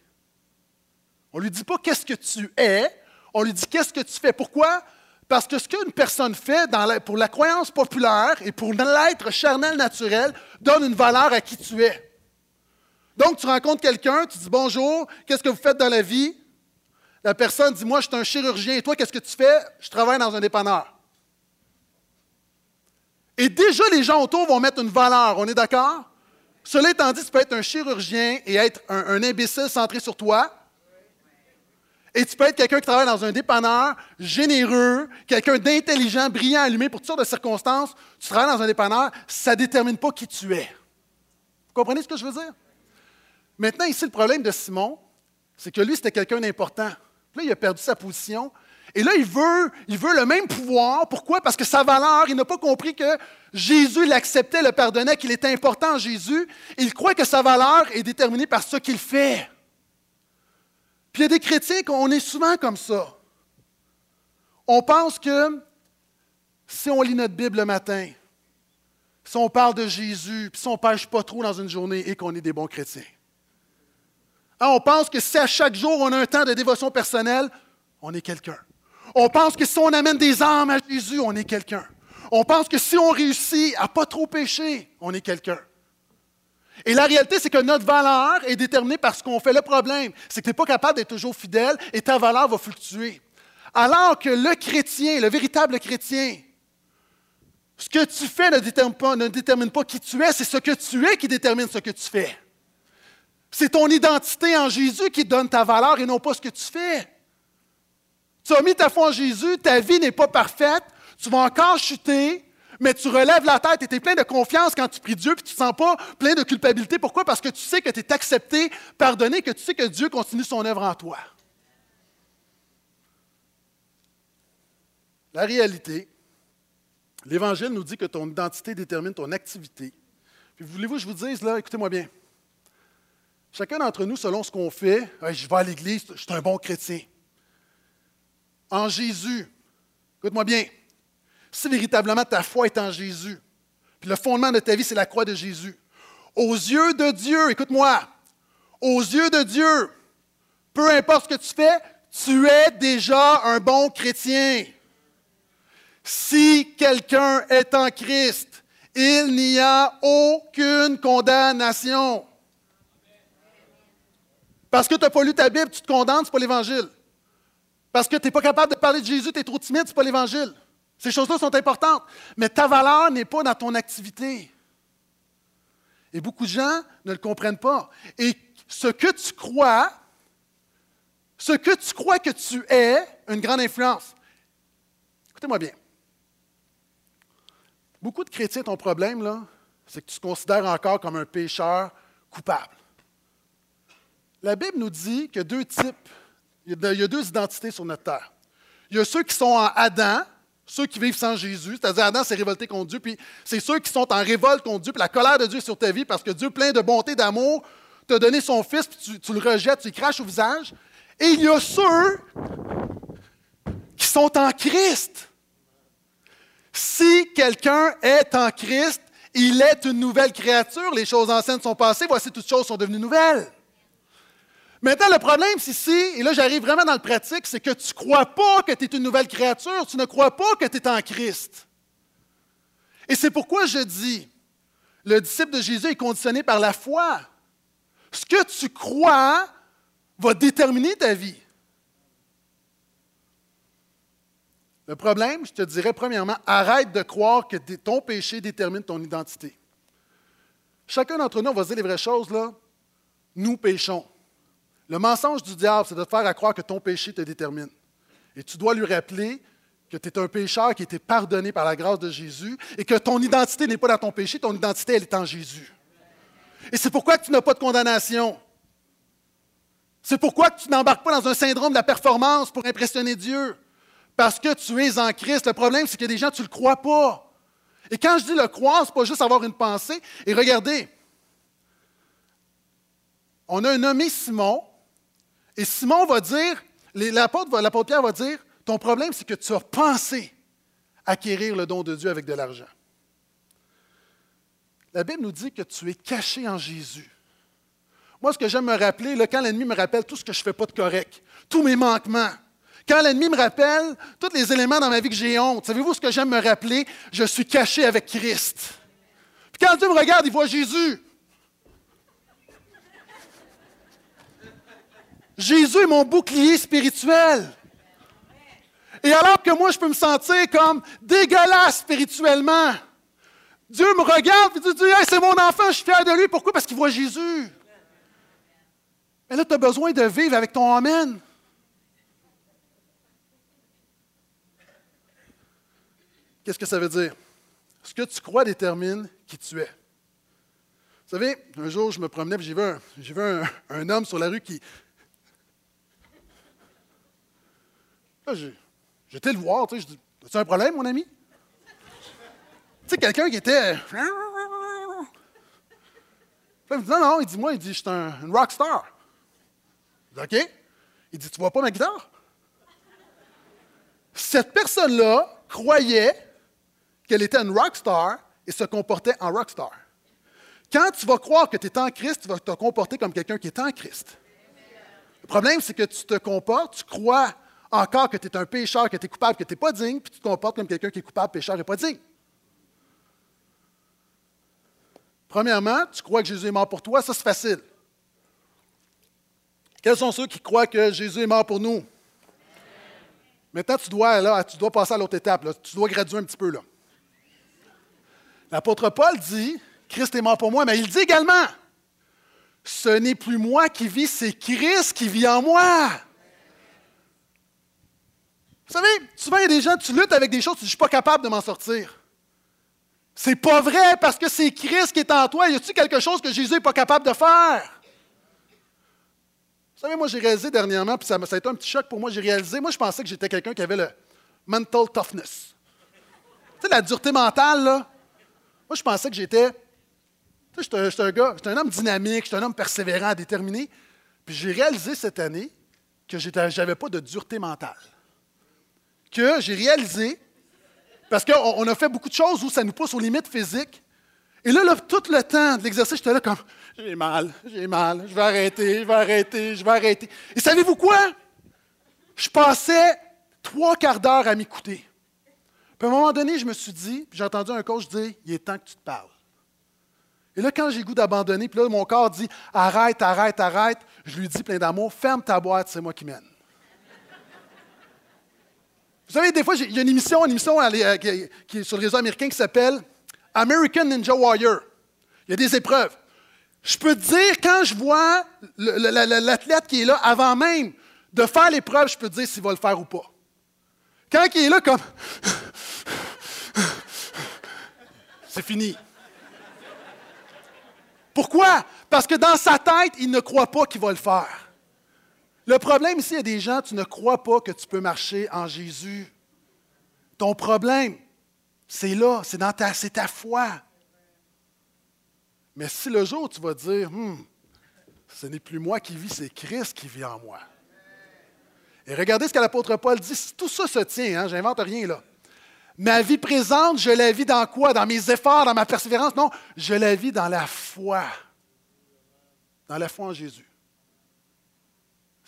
On ne lui dit pas qu'est-ce que tu es, on lui dit qu'est-ce que tu fais. Pourquoi? Parce que ce qu'une personne fait pour la croyance populaire et pour l'être charnel naturel donne une valeur à qui tu es. Donc, tu rencontres quelqu'un, tu dis bonjour, qu'est-ce que vous faites dans la vie? La personne dit Moi, je suis un chirurgien. Et toi, qu'est-ce que tu fais? Je travaille dans un dépanneur. Et déjà, les gens autour vont mettre une valeur. On est d'accord? Cela étant dit, tu peux être un chirurgien et être un, imbécile centré sur toi. Et tu peux être quelqu'un qui travaille dans un dépanneur, généreux, quelqu'un d'intelligent, brillant, allumé pour toutes sortes de circonstances. Tu travailles dans un dépanneur, ça ne détermine pas qui tu es. Vous comprenez ce que je veux dire? Maintenant, ici, le problème de Simon, c'est que lui, c'était quelqu'un d'important. Là, il a perdu sa position. Et là, il veut, il veut le même pouvoir. Pourquoi? Parce que sa valeur, il n'a pas compris que Jésus l'acceptait, le pardonnait, qu'il était important Jésus. Il croit que sa valeur est déterminée par ce qu'il fait. Puis il y a des chrétiens qu'on est souvent comme ça. On pense que si on lit notre Bible le matin, si on parle de Jésus, puis si on ne pêche pas trop dans une journée et qu'on est des bons chrétiens. Hein, on pense que si à chaque jour on a un temps de dévotion personnelle, on est quelqu'un. On pense que si on amène des âmes à Jésus, on est quelqu'un. On pense que si on réussit à pas trop pécher, on est quelqu'un. Et la réalité, c'est que notre valeur est déterminée par ce qu'on fait. Le problème, c'est que tu n'es pas capable d'être toujours fidèle et ta valeur va fluctuer. Alors que le chrétien, le véritable chrétien, ce que tu fais ne détermine pas, ne détermine pas qui tu es, c'est ce que tu es qui détermine ce que tu fais. C'est ton identité en Jésus qui donne ta valeur et non pas ce que tu fais. Tu as mis ta foi en Jésus, ta vie n'est pas parfaite, tu vas encore chuter, mais tu relèves la tête et tu es plein de confiance quand tu pries Dieu, puis tu ne sens pas plein de culpabilité. Pourquoi? Parce que tu sais que tu es accepté, pardonné, que tu sais que Dieu continue son œuvre en toi. La réalité, l'Évangile nous dit que ton identité détermine ton activité. Puis voulez-vous que je vous dise, là, écoutez-moi bien, Chacun d'entre nous, selon ce qu'on fait, je vais à l'Église, je suis un bon chrétien. En Jésus, écoute-moi bien, si véritablement ta foi est en Jésus, puis le fondement de ta vie, c'est la croix de Jésus, aux yeux de Dieu, écoute-moi, aux yeux de Dieu, peu importe ce que tu fais, tu es déjà un bon chrétien. Si quelqu'un est en Christ, il n'y a aucune condamnation. Parce que tu n'as pas lu ta Bible, tu te condamnes, ce pas l'Évangile. Parce que tu n'es pas capable de parler de Jésus, tu es trop timide, ce pas l'Évangile. Ces choses-là sont importantes. Mais ta valeur n'est pas dans ton activité. Et beaucoup de gens ne le comprennent pas. Et ce que tu crois, ce que tu crois que tu es, une grande influence. Écoutez-moi bien. Beaucoup de chrétiens, ton problème, là, c'est que tu te considères encore comme un pécheur coupable. La Bible nous dit a deux types, il y a deux identités sur notre terre. Il y a ceux qui sont en Adam, ceux qui vivent sans Jésus, c'est-à-dire Adam s'est révolté contre Dieu, puis c'est ceux qui sont en révolte contre Dieu, puis la colère de Dieu est sur ta vie parce que Dieu, plein de bonté, d'amour, t'a donné son Fils, puis tu, le rejettes, tu le craches au visage. Et il y a ceux qui sont en Christ. Si quelqu'un est en Christ, il est une nouvelle créature. Les choses anciennes sont passées, voici toutes choses sont devenues nouvelles. Maintenant, le problème ici, et là j'arrive vraiment dans le pratique, c'est que tu ne crois pas que tu es une nouvelle créature, tu ne crois pas que tu es en Christ. Et c'est pourquoi je dis, le disciple de Jésus est conditionné par la foi. Ce que tu crois va déterminer ta vie. Le problème, je te dirais premièrement, arrête de croire que ton péché détermine ton identité. Chacun d'entre nous, on va se dire les vraies choses, là. Nous péchons. Le mensonge du diable, c'est de te faire croire que ton péché te détermine. Et tu dois lui rappeler que tu es un pécheur qui a été pardonné par la grâce de Jésus et que ton identité n'est pas dans ton péché, ton identité, elle est en Jésus. Et c'est pourquoi tu n'as pas de condamnation. C'est pourquoi tu n'embarques pas dans un syndrome de la performance pour impressionner Dieu. Parce que tu es en Christ. Le problème, c'est que des gens, tu ne le crois pas. Et quand je dis le croire, ce n'est pas juste avoir une pensée. Et regardez, on a un nommé Simon, et Simon va dire, l'apôtre Pierre va dire, ton problème, c'est que tu as pensé acquérir le don de Dieu avec de l'argent. La Bible nous dit que tu es caché en Jésus. Moi, ce que j'aime me rappeler, là, quand l'ennemi me rappelle tout ce que je ne fais pas de correct, tous mes manquements, quand l'ennemi me rappelle tous les éléments dans ma vie que j'ai honte, savez-vous ce que j'aime me rappeler? Je suis caché avec Christ. Puis quand Dieu me regarde, il voit Jésus. Jésus est mon bouclier spirituel. Et alors que moi, je peux me sentir comme dégueulasse spirituellement, Dieu me regarde et dit hey, C'est mon enfant, je suis fier de lui. Pourquoi? Parce qu'il voit Jésus. Mais là, tu as besoin de vivre avec ton Amen. Qu'est-ce que ça veut dire? Ce que tu crois détermine qui tu es. Vous savez, un jour, je me promenais et j'ai vu, un, homme sur la rue qui. Là, J'étais le voir, tu sais, as-tu un problème, mon ami? Tu sais, quelqu'un qui était. il me dit, non, non, il dit, moi, il dit, je suis un, une rock star. Je dis, OK. Il dit, tu vois pas ma guitare? Cette personne-là croyait qu'elle était une rock star et se comportait en rock star. Quand tu vas croire que tu es en Christ, tu vas te comporter comme quelqu'un qui est en Christ. Le problème, c'est que tu te comportes, tu crois encore que tu es un pécheur, que tu es coupable, que tu n'es pas digne, puis tu te comportes comme quelqu'un qui est coupable, pécheur et pas digne. Premièrement, tu crois que Jésus est mort pour toi, ça c'est facile. Quels sont ceux qui croient que Jésus est mort pour nous? Maintenant, tu dois, là, tu dois passer à l'autre étape. Tu dois graduer un petit peu. L'apôtre Paul dit, Christ est mort pour moi, mais il dit également, ce n'est plus moi qui vis, c'est Christ qui vit en moi. Vous savez, souvent il y a des gens, tu luttes avec des choses, tu dis, je ne suis pas capable de m'en sortir. C'est pas vrai parce que c'est Christ qui est en toi. Y a-t-il quelque chose que Jésus n'est pas capable de faire? Vous savez, moi, j'ai réalisé dernièrement, puis ça, ça, a été un petit choc pour moi, j'ai réalisé, moi, je pensais que j'étais quelqu'un qui avait le mental toughness. Tu sais, la dureté mentale, là. Moi, je pensais que j'étais. Tu sais, j'étais un gars, j'étais un homme dynamique, j'étais un homme persévérant, déterminé. Puis j'ai réalisé cette année que je n'avais pas de dureté mentale que j'ai réalisé, parce qu'on a fait beaucoup de choses où ça nous pousse aux limites physiques. Et là, tout le temps de l'exercice, j'étais là comme j'ai mal, j'ai mal, je vais arrêter, je vais arrêter, je vais arrêter. Et savez-vous quoi? Je passais trois quarts d'heure à m'écouter. Puis à un moment donné, je me suis dit, j'ai entendu un coach dire Il est temps que tu te parles. Et là, quand j'ai goût d'abandonner, puis là, mon corps dit Arrête, arrête, arrête, je lui dis plein d'amour Ferme ta boîte, c'est moi qui mène. Vous savez, des fois, il y a une émission, une émission euh, qui est sur le réseau américain qui s'appelle American Ninja Warrior. Il y a des épreuves. Je peux te dire, quand je vois l'athlète qui est là, avant même de faire l'épreuve, je peux te dire s'il va le faire ou pas. Quand il est là, comme. C'est fini. Pourquoi? Parce que dans sa tête, il ne croit pas qu'il va le faire. Le problème ici, il y a des gens, tu ne crois pas que tu peux marcher en Jésus. Ton problème, c'est là, c'est dans ta, foi. Mais si le jour tu vas dire, hmm, ce n'est plus moi qui vis, c'est Christ qui vit en moi. Et regardez ce que l'apôtre Paul dit, tout ça se tient, hein, j'invente rien là. Ma vie présente, je la vis dans quoi? Dans mes efforts, dans ma persévérance? Non, je la vis dans la foi. Dans la foi en Jésus.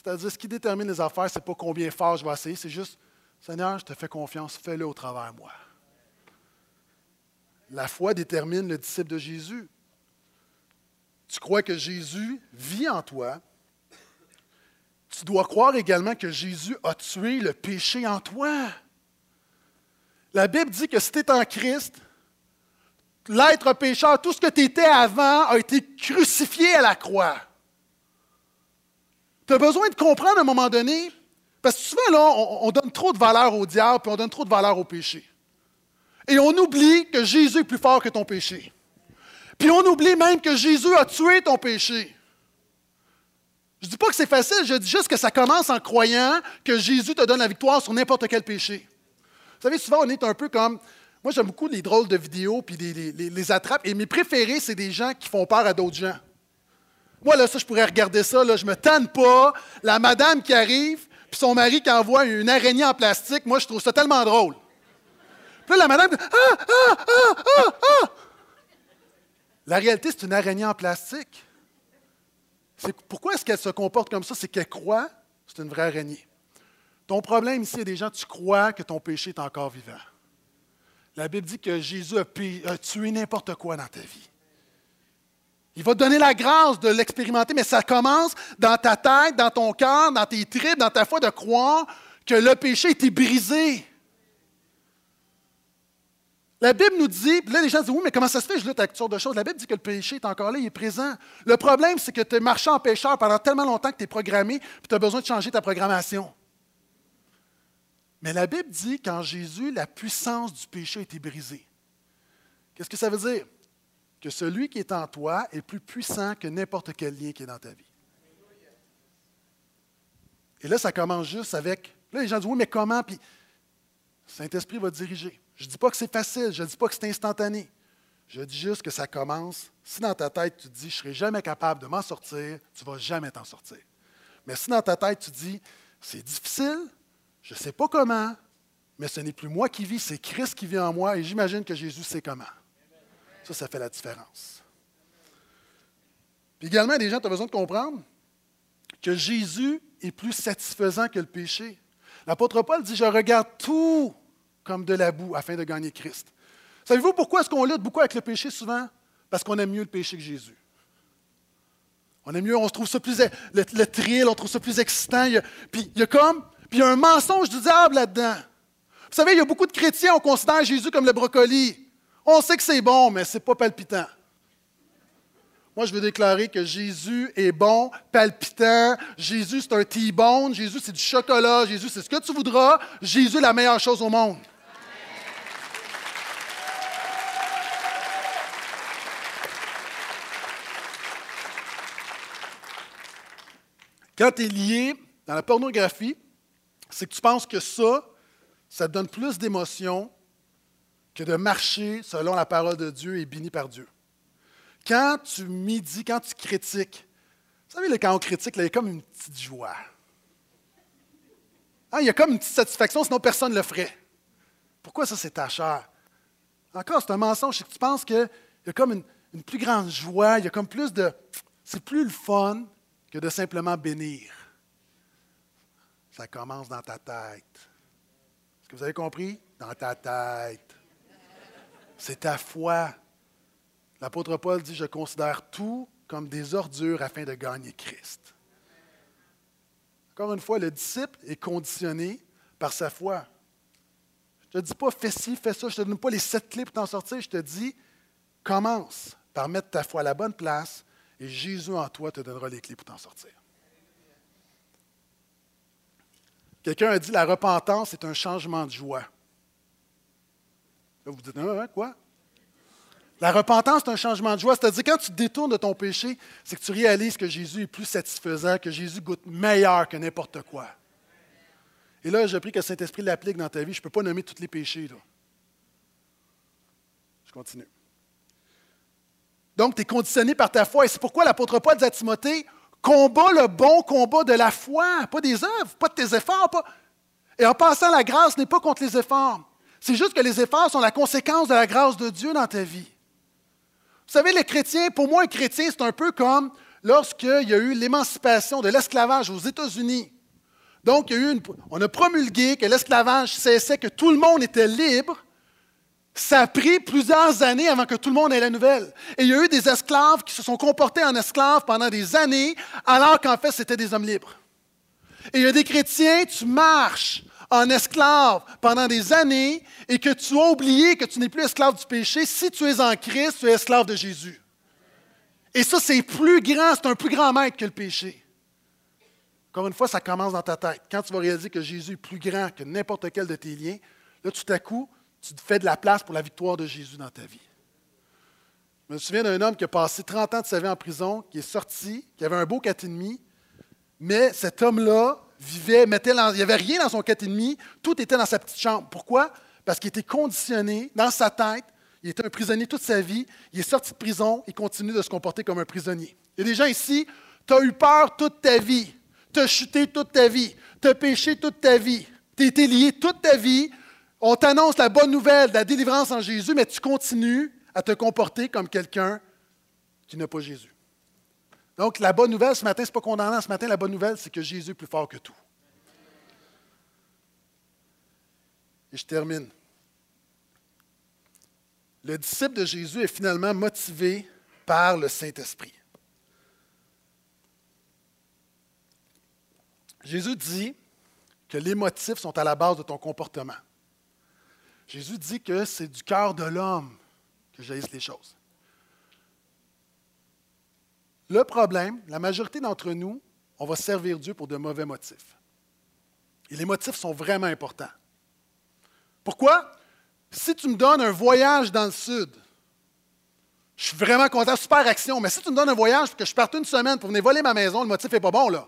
C'est-à-dire, ce qui détermine les affaires, ce n'est pas combien fort je vais essayer, c'est juste, Seigneur, je te fais confiance, fais-le au travers moi. La foi détermine le disciple de Jésus. Tu crois que Jésus vit en toi. Tu dois croire également que Jésus a tué le péché en toi. La Bible dit que si tu es en Christ, l'être pécheur, tout ce que tu étais avant a été crucifié à la croix. Tu as besoin de comprendre à un moment donné, parce que souvent, là, on, donne trop de valeur au diable, puis on donne trop de valeur au péché. Et on oublie que Jésus est plus fort que ton péché. Puis on oublie même que Jésus a tué ton péché. Je ne dis pas que c'est facile, je dis juste que ça commence en croyant que Jésus te donne la victoire sur n'importe quel péché. Vous savez, souvent, on est un peu comme. Moi, j'aime beaucoup les drôles de vidéos puis les, les, attrapes. Et mes préférés, c'est des gens qui font peur à d'autres gens. Moi, là, ça, je pourrais regarder ça. Là, je me tanne pas. La madame qui arrive, puis son mari qui envoie une araignée en plastique, moi, je trouve ça tellement drôle. Puis là, la madame, ah, ah, ah, ah, ah! La réalité, c'est une araignée en plastique. Pourquoi est-ce qu'elle se comporte comme ça? C'est qu'elle croit, c'est une vraie araignée. Ton problème ici, il des gens, tu crois que ton péché est encore vivant. La Bible dit que Jésus a, tué n'importe quoi dans ta vie. Il va donner la grâce de l'expérimenter, mais ça commence dans ta tête, dans ton cœur, dans tes tripes, dans ta foi de croire que le péché était brisé. La Bible nous dit, là les gens disent, oui, mais comment ça se fait, je lutte avec toutes sortes de choses. La Bible dit que le péché est encore là, il est présent. Le problème, c'est que tu es en pécheur pendant tellement longtemps que tu es programmé, puis tu as besoin de changer ta programmation. Mais la Bible dit qu'en Jésus, la puissance du péché a été brisée. Qu'est-ce que ça veut dire? Que celui qui est en toi est plus puissant que n'importe quel lien qui est dans ta vie. Et là, ça commence juste avec. Là, les gens disent, oui, mais comment? Puis, Saint-Esprit va te diriger. Je ne dis pas que c'est facile, je ne dis pas que c'est instantané. Je dis juste que ça commence. Si dans ta tête, tu te dis, je ne serai jamais capable de m'en sortir, tu ne vas jamais t'en sortir. Mais si dans ta tête, tu dis, c'est difficile, je ne sais pas comment, mais ce n'est plus moi qui vis, c'est Christ qui vit en moi et j'imagine que Jésus sait comment. Ça, ça fait la différence. Puis également, des gens, tu as besoin de comprendre que Jésus est plus satisfaisant que le péché. L'apôtre Paul dit, je regarde tout comme de la boue afin de gagner Christ. Savez-vous pourquoi est-ce qu'on lutte beaucoup avec le péché souvent? Parce qu'on aime mieux le péché que Jésus. On aime mieux, on trouve ça plus, le, le on trouve ça plus excitant. puis il y a comme, puis il y a un mensonge du diable là-dedans. Vous savez, il y a beaucoup de chrétiens, on considère Jésus comme le brocoli. On sait que c'est bon, mais ce n'est pas palpitant. Moi, je veux déclarer que Jésus est bon, palpitant. Jésus, c'est un T-bone. Jésus, c'est du chocolat. Jésus, c'est ce que tu voudras. Jésus la meilleure chose au monde. Quand tu es lié dans la pornographie, c'est que tu penses que ça, ça te donne plus d'émotion que de marcher selon la parole de Dieu et béni par Dieu. Quand tu midis, quand tu critiques, vous savez, quand on critique, il y a comme une petite joie. Hein, il y a comme une petite satisfaction, sinon personne ne le ferait. Pourquoi ça, c'est ta chair? Encore, c'est un mensonge, que tu penses qu'il y a comme une plus grande joie, il y a comme plus de. C'est plus le fun que de simplement bénir. Ça commence dans ta tête. Est-ce que vous avez compris? Dans ta tête. C'est ta foi. L'apôtre Paul dit, je considère tout comme des ordures afin de gagner Christ. Encore une fois, le disciple est conditionné par sa foi. Je ne te dis pas fais ci, fais ça, je ne te donne pas les sept clés pour t'en sortir, je te dis commence par mettre ta foi à la bonne place et Jésus en toi te donnera les clés pour t'en sortir. Quelqu'un a dit la repentance est un changement de joie. Vous dites, ah, quoi? La repentance, c'est un changement de joie. C'est-à-dire, quand tu te détournes de ton péché, c'est que tu réalises que Jésus est plus satisfaisant, que Jésus goûte meilleur que n'importe quoi. Et là, j'ai pris que le Saint-Esprit l'applique dans ta vie. Je ne peux pas nommer tous les péchés. Là. Je continue. Donc, tu es conditionné par ta foi. Et c'est pourquoi l'apôtre Paul dit à Timothée combat le bon combat de la foi, pas des œuvres, pas de tes efforts. Et en passant, la grâce n'est pas contre les efforts. C'est juste que les efforts sont la conséquence de la grâce de Dieu dans ta vie. Vous savez, les chrétiens, pour moi, un chrétien, c'est un peu comme lorsqu'il y a eu l'émancipation de l'esclavage aux États-Unis. Donc, on a promulgué que l'esclavage cessait, que tout le monde était libre, ça a pris plusieurs années avant que tout le monde ait la nouvelle. Et il y a eu des esclaves qui se sont comportés en esclaves pendant des années, alors qu'en fait, c'était des hommes libres. Et il y a des chrétiens, tu marches en esclave pendant des années et que tu as oublié que tu n'es plus esclave du péché, si tu es en Christ, tu es esclave de Jésus. Et ça, c'est plus grand, c'est un plus grand maître que le péché. Encore une fois, ça commence dans ta tête. Quand tu vas réaliser que Jésus est plus grand que n'importe quel de tes liens, là, tout à coup, tu te fais de la place pour la victoire de Jésus dans ta vie. Je me souviens d'un homme qui a passé 30 ans de sa vie en prison, qui est sorti, qui avait un beau 4,5, mais cet homme-là vivait, mettait il n'y avait rien dans son 4,5, tout était dans sa petite chambre. Pourquoi? Parce qu'il était conditionné dans sa tête, il était un prisonnier toute sa vie, il est sorti de prison, il continue de se comporter comme un prisonnier. Il y a des gens ici, tu as eu peur toute ta vie, tu as chuté toute ta vie, tu as péché toute ta vie, tu as été lié toute ta vie, on t'annonce la bonne nouvelle, la délivrance en Jésus, mais tu continues à te comporter comme quelqu'un qui n'a pas Jésus. Donc, la bonne nouvelle ce matin, ce n'est pas condamnant. Ce matin, la bonne nouvelle, c'est que Jésus est plus fort que tout. Et je termine. Le disciple de Jésus est finalement motivé par le Saint-Esprit. Jésus dit que les motifs sont à la base de ton comportement. Jésus dit que c'est du cœur de l'homme que jaillissent les choses. Le problème, la majorité d'entre nous, on va servir Dieu pour de mauvais motifs. Et les motifs sont vraiment importants. Pourquoi? Si tu me donnes un voyage dans le sud, je suis vraiment content, super action, mais si tu me donnes un voyage pour que je parte une semaine pour venir voler ma maison, le motif n'est pas bon, là.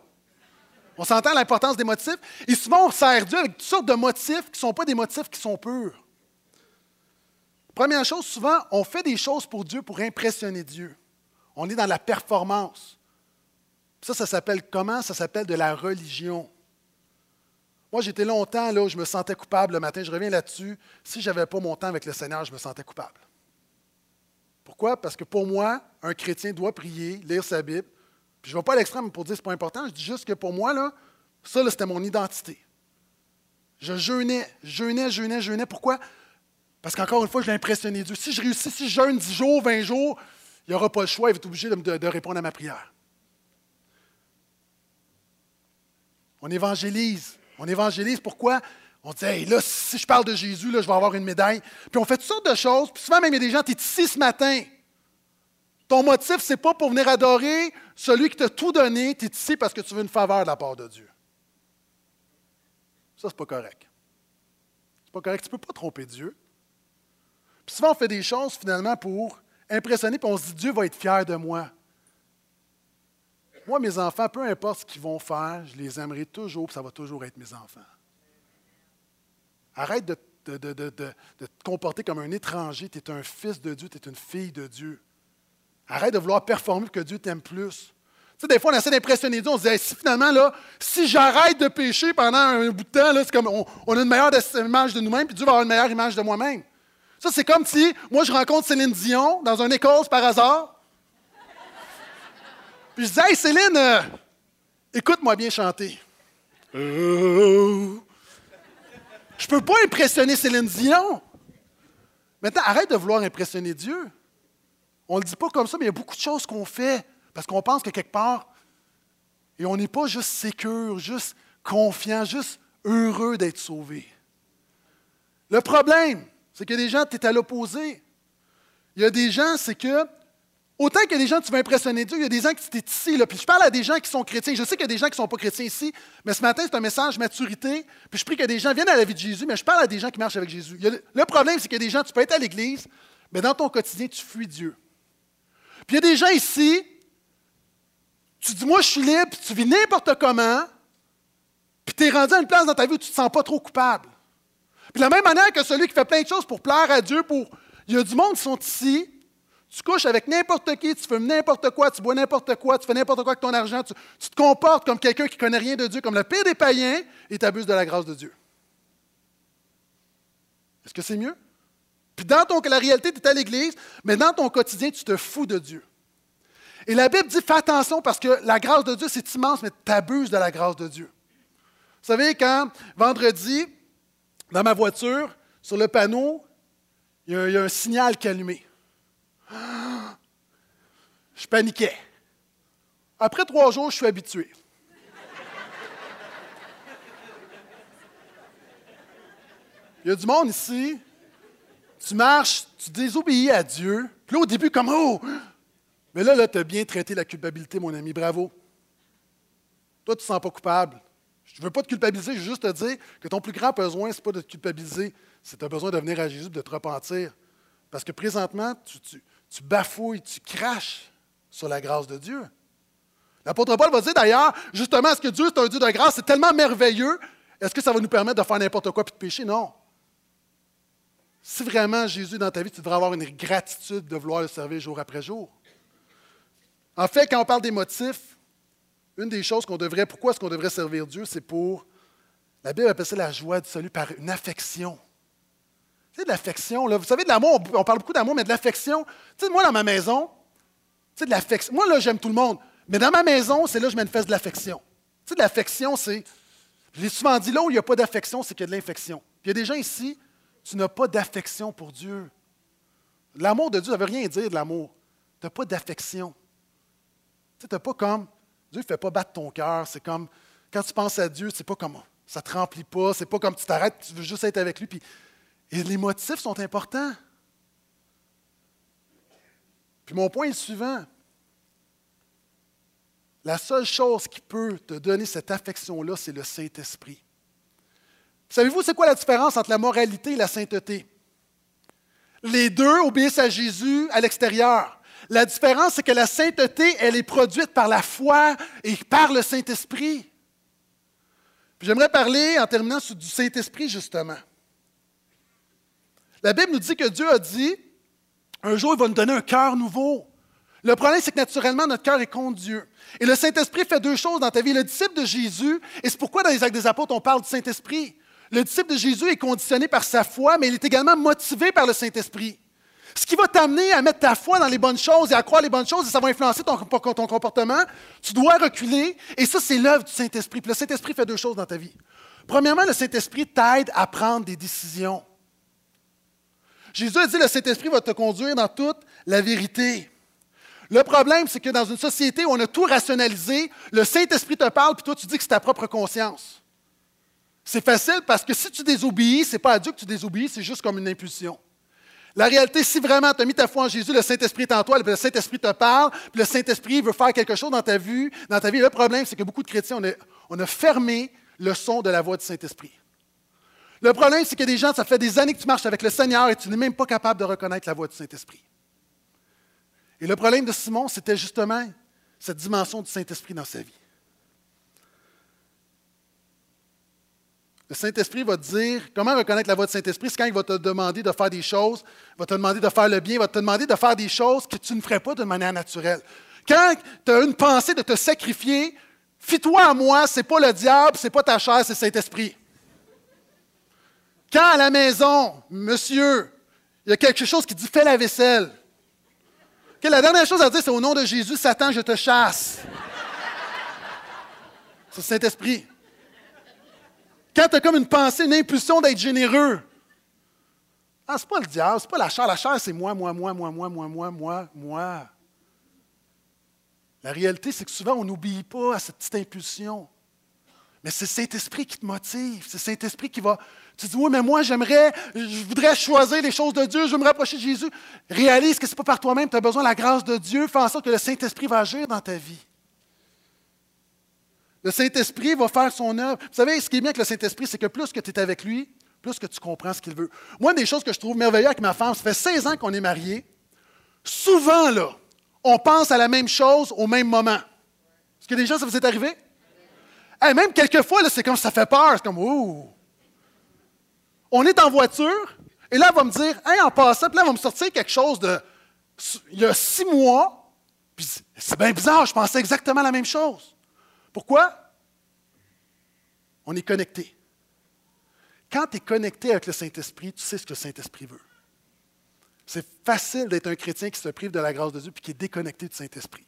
On s'entend l'importance des motifs? Et souvent, on sert Dieu avec toutes sortes de motifs qui ne sont pas des motifs qui sont purs. Première chose, souvent, on fait des choses pour Dieu pour impressionner Dieu. On est dans la performance. Ça, ça s'appelle comment? Ça s'appelle de la religion. Moi, j'étais longtemps là où je me sentais coupable le matin. Je reviens là-dessus. Si je n'avais pas mon temps avec le Seigneur, je me sentais coupable. Pourquoi? Parce que pour moi, un chrétien doit prier, lire sa Bible. Puis je ne vais pas à l'extrême pour dire que ce n'est pas important. Je dis juste que pour moi, là, ça, c'était mon identité. Je jeûnais, jeûnais, jeûnais, jeûnais. Pourquoi? Parce qu'encore une fois, je l'ai impressionné Dieu. Si je réussis, si je jeûne 10 jours, 20 jours, il n'y aura pas le choix, il va être obligé de, répondre à ma prière. On évangélise. On évangélise pourquoi? On dit, hey, là, si je parle de Jésus, là, je vais avoir une médaille. Puis on fait toutes sortes de choses. Puis souvent, même, il y a des gens, tu es ici ce matin. Ton motif, ce n'est pas pour venir adorer celui qui t'a tout donné. Tu es ici parce que tu veux une faveur de la part de Dieu. Ça, c'est pas correct. C'est pas correct. Tu ne peux pas tromper Dieu. Puis souvent, on fait des choses finalement pour impressionner, puis on se dit Dieu va être fier de moi. Moi, mes enfants, peu importe ce qu'ils vont faire, je les aimerai toujours, puis ça va toujours être mes enfants. Arrête de, te comporter comme un étranger. Tu es un fils de Dieu, tu es une fille de Dieu. Arrête de vouloir performer que Dieu t'aime plus. Tu sais, des fois, on essaie d'impressionner Dieu. On se dit, si finalement, là, si j'arrête de pécher pendant un bout de temps, c'est comme on, a une meilleure image de nous-mêmes, puis Dieu va avoir une meilleure image de moi-même. Ça, c'est comme si moi, je rencontre Céline Dion dans un école par hasard. Puis je dis Hey Céline, euh, écoute-moi bien chanter. Euh, je peux pas impressionner Céline Dion. Maintenant, arrête de vouloir impressionner Dieu. On le dit pas comme ça, mais il y a beaucoup de choses qu'on fait parce qu'on pense que quelque part, et on n'est pas juste sécure, juste confiant, juste heureux d'être sauvé. Le problème, c'est a des gens, tu es à l'opposé. Il y a des gens, c'est que, autant qu'il y des gens, tu veux impressionner Dieu, il y a des gens qui étaient ici. Là, puis je parle à des gens qui sont chrétiens. Je sais qu'il y a des gens qui ne sont pas chrétiens ici, mais ce matin, c'est un message maturité. Puis je prie que des gens viennent à la vie de Jésus, mais je parle à des gens qui marchent avec Jésus. le problème, c'est qu'il y a des gens, tu peux être à l'église, mais dans ton quotidien, tu fuis Dieu. Puis il y a des gens ici, tu dis, moi, je suis libre, puis tu vis n'importe comment, puis tu es rendu à une place dans ta vie où tu ne te sens pas trop coupable. Puis de la même manière que celui qui fait plein de choses pour plaire à Dieu, pour... il y a du monde qui sont ici, tu couches avec n'importe qui, tu fais n'importe quoi, tu bois n'importe quoi, tu fais n'importe quoi avec ton argent, tu, te comportes comme quelqu'un qui ne connaît rien de Dieu, comme le pire des païens, et tu abuses de la grâce de Dieu. Est-ce que c'est mieux? Puis dans ton, la réalité, tu es à l'Église, mais dans ton quotidien, tu te fous de Dieu. Et la Bible dit, fais attention parce que la grâce de Dieu, c'est immense, mais tu abuses de la grâce de Dieu. Vous savez, quand vendredi, dans ma voiture, sur le panneau, il y, a, un signal qui. Je paniquais. Après trois jours, je suis habitué. Il y a du monde ici, tu marches, tu désobéis à Dieu. Puis là, au début, comme Oh! Mais là, là tu as bien traité la culpabilité, mon ami. Bravo. Toi, tu ne te sens pas coupable. Je ne veux pas te culpabiliser, je veux juste te dire que ton plus grand besoin, ce n'est pas de te culpabiliser, c'est as besoin de venir à Jésus de te repentir. Parce que présentement, tu, tu bafouilles, tu craches sur la grâce de Dieu. L'apôtre Paul va dire d'ailleurs, justement, est-ce que Dieu est un Dieu de grâce? C'est tellement merveilleux. Est-ce que ça va nous permettre de faire n'importe quoi et de pécher? Non. Si vraiment Jésus est dans ta vie, tu devrais avoir une gratitude de vouloir le servir jour après jour. En fait, quand on parle des motifs, une des choses qu'on devrait, pourquoi est-ce qu'on devrait servir Dieu, c'est pour, la Bible appelle ça la joie du salut par une affection. Tu sais, de l'affection, là, vous savez, de l'amour, on parle beaucoup d'amour, mais de l'affection. Tu sais, moi, dans ma maison, tu sais, de l'affection. Moi, là, j'aime tout le monde. Mais dans ma maison, c'est là que je manifeste de l'affection. Tu sais, de l'affection, c'est. Je l'ai souvent dit, là où il n'y a pas d'affection, c'est qu'il y a de l'infection. Puis il y a des gens ici, tu n'as pas d'affection pour Dieu. L'amour de Dieu, ça ne veut rien dire de l'amour. Tu n'as pas d'affection. Tu n'as pas comme. Dieu ne fait pas battre ton cœur. C'est comme. Quand tu penses à Dieu, c'est pas comme. Ça ne te remplit pas. C'est pas comme tu t'arrêtes, tu veux juste être avec lui. Et les motifs sont importants. Puis mon point est le suivant. La seule chose qui peut te donner cette affection-là, c'est le Saint-Esprit. Savez-vous, c'est quoi la différence entre la moralité et la sainteté? Les deux obéissent à Jésus à l'extérieur. La différence, c'est que la sainteté, elle est produite par la foi et par le Saint-Esprit. J'aimerais parler, en terminant, du Saint-Esprit, justement. La Bible nous dit que Dieu a dit, un jour, il va nous donner un cœur nouveau. Le problème, c'est que naturellement, notre cœur est contre Dieu. Et le Saint-Esprit fait deux choses dans ta vie. Le disciple de Jésus, et c'est pourquoi dans les actes des apôtres, on parle du Saint-Esprit. Le disciple de Jésus est conditionné par sa foi, mais il est également motivé par le Saint-Esprit. Ce qui va t'amener à mettre ta foi dans les bonnes choses et à croire les bonnes choses, et ça va influencer ton, comportement, tu dois reculer, et ça, c'est l'œuvre du Saint-Esprit. Puis le Saint-Esprit fait deux choses dans ta vie. Premièrement, le Saint-Esprit t'aide à prendre des décisions. Jésus a dit, le Saint-Esprit va te conduire dans toute la vérité. Le problème, c'est que dans une société où on a tout rationalisé, le Saint-Esprit te parle, puis toi, tu dis que c'est ta propre conscience. C'est facile parce que si tu désobéis, ce n'est pas à Dieu que tu désobéis, c'est juste comme une impulsion. La réalité, si vraiment tu as mis ta foi en Jésus, le Saint-Esprit est en toi, le Saint-Esprit te parle, le Saint-Esprit veut faire quelque chose dans ta vie. Dans ta vie. Le problème, c'est que beaucoup de chrétiens, on fermé le son de la voix du Saint-Esprit. Le problème, c'est que des gens, ça fait des années que tu marches avec le Seigneur et tu n'es même pas capable de reconnaître la voix du Saint-Esprit. Et le problème de Simon, c'était justement cette dimension du Saint-Esprit dans sa vie. Le Saint-Esprit va te dire comment reconnaître la voix du Saint-Esprit. C'est quand il va te demander de faire des choses, il va te demander de faire le bien, il va te demander de faire des choses que tu ne ferais pas de manière naturelle. Quand tu as une pensée de te sacrifier, fie-toi à moi, ce n'est pas le diable, ce n'est pas ta chair, c'est Saint-Esprit. Quand à la maison, monsieur, il y a quelque chose qui dit fais la vaisselle, la dernière chose à dire, c'est au nom de Jésus, Satan, je te chasse. C'est Saint-Esprit. Quand tu as comme une pensée, une impulsion d'être généreux, ah, c'est pas le diable, c'est pas la chair. La chair, c'est moi, moi, moi, moi, moi, moi, moi, moi, moi. La réalité, c'est que souvent, on n'oublie pas à cette petite impulsion. Mais c'est Saint-Esprit qui te motive. C'est Saint-Esprit qui va. Tu dis, oui, mais moi, j'aimerais, je voudrais choisir les choses de Dieu, je veux me rapprocher de Jésus. Réalise que ce n'est pas par toi-même, tu as besoin de la grâce de Dieu. Fais en sorte que le Saint-Esprit va agir dans ta vie. Le Saint-Esprit va faire son œuvre. Vous savez, ce qui est bien avec le Saint-Esprit, c'est que plus que tu es avec lui, plus que tu comprends ce qu'il veut. Moi, une des choses que je trouve merveilleuses avec ma femme, ça fait 16 ans qu'on est mariés. Souvent, là, on pense à la même chose au même moment. Est-ce que des gens, ça vous est arrivé? même quelquefois, c'est comme ça fait peur. C'est comme, ouh. On est en voiture, et là, elle va me dire, hey, en passant, puis là, elle va me sortir quelque chose de. Il y a six mois, puis c'est bien bizarre, je pensais exactement la même chose. Pourquoi? On est connecté. Quand tu es connecté avec le Saint-Esprit, tu sais ce que le Saint-Esprit veut. C'est facile d'être un chrétien qui se prive de la grâce de Dieu puis qui est déconnecté du Saint-Esprit.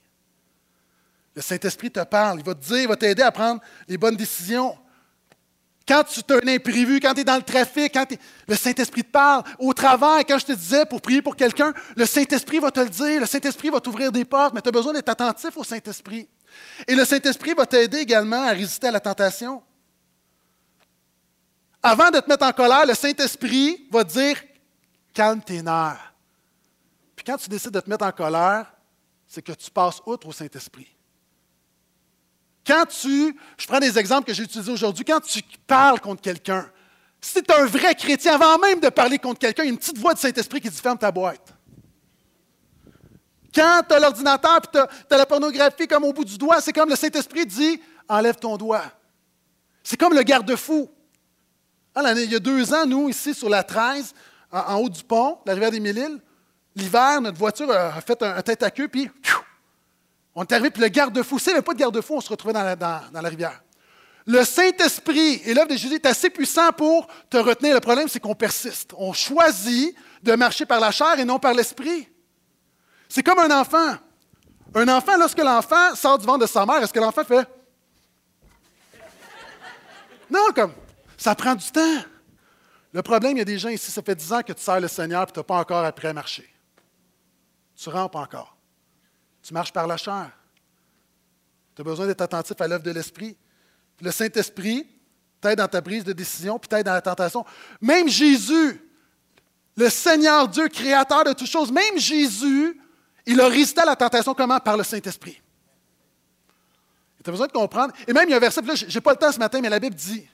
Le Saint-Esprit te parle, il va te dire, il va t'aider à prendre les bonnes décisions. Quand tu as un imprévu, quand tu es dans le trafic, quand le Saint-Esprit te parle. Au travail, quand je te disais pour prier pour quelqu'un, le Saint-Esprit va te le dire, le Saint-Esprit va t'ouvrir des portes, mais tu as besoin d'être attentif au Saint-Esprit. Et le Saint-Esprit va t'aider également à résister à la tentation. Avant de te mettre en colère, le Saint-Esprit va dire calme tes nerfs. Puis quand tu décides de te mettre en colère, c'est que tu passes outre au Saint-Esprit. Quand tu, je prends des exemples que j'ai utilisés aujourd'hui, quand tu parles contre quelqu'un, si tu es un vrai chrétien, avant même de parler contre quelqu'un, il y a une petite voix du Saint-Esprit qui dit ferme ta boîte. Quand tu as l'ordinateur et tu as, la pornographie comme au bout du doigt, c'est comme le Saint-Esprit dit enlève ton doigt. C'est comme le garde-fou. Ah, il y a deux ans, nous, ici sur la 13, en, haut du pont, la rivière des Mille-Îles, l'hiver, notre voiture a fait un, tête à queue, puis on est arrivé, puis le garde-fou, s'il n'y avait pas de garde-fou, on se retrouvait dans la, rivière. Le Saint-Esprit et l'œuvre de Jésus est assez puissant pour te retenir. Le problème, c'est qu'on persiste. On choisit de marcher par la chair et non par l'esprit. C'est comme un enfant. Un enfant, lorsque l'enfant sort du ventre de sa mère, est-ce que l'enfant fait? Non, comme ça prend du temps. Le problème, il y a des gens ici, ça fait dix ans que tu sers le Seigneur et tu n'as pas encore appris à marcher. Tu pas encore. Tu marches par la chair. Tu as besoin d'être attentif à l'œuvre de l'Esprit. Le Saint-Esprit t'aide dans ta prise de décision, puis t'aide dans la tentation. Même Jésus, le Seigneur Dieu, créateur de toutes choses, même Jésus, il a résisté à la tentation comment? Par le Saint-Esprit. Tu as besoin de comprendre. Et même, il y a un verset, je n'ai pas le temps ce matin, mais la Bible dit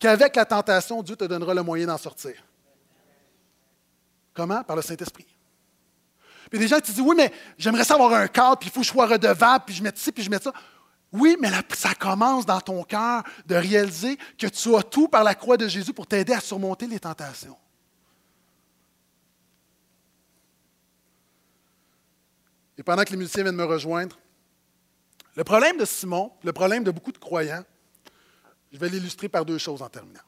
qu'avec la tentation, Dieu te donnera le moyen d'en sortir. Comment? Par le Saint-Esprit. Puis des gens te disent, oui, mais j'aimerais savoir un cadre, puis il faut que je sois redevable, puis je mette ci, puis je mette ça. Oui, mais ça commence dans ton cœur de réaliser que tu as tout par la croix de Jésus pour t'aider à surmonter les tentations. Et pendant que les musiciens viennent me rejoindre, le problème de Simon, le problème de beaucoup de croyants, je vais l'illustrer par deux choses en terminant.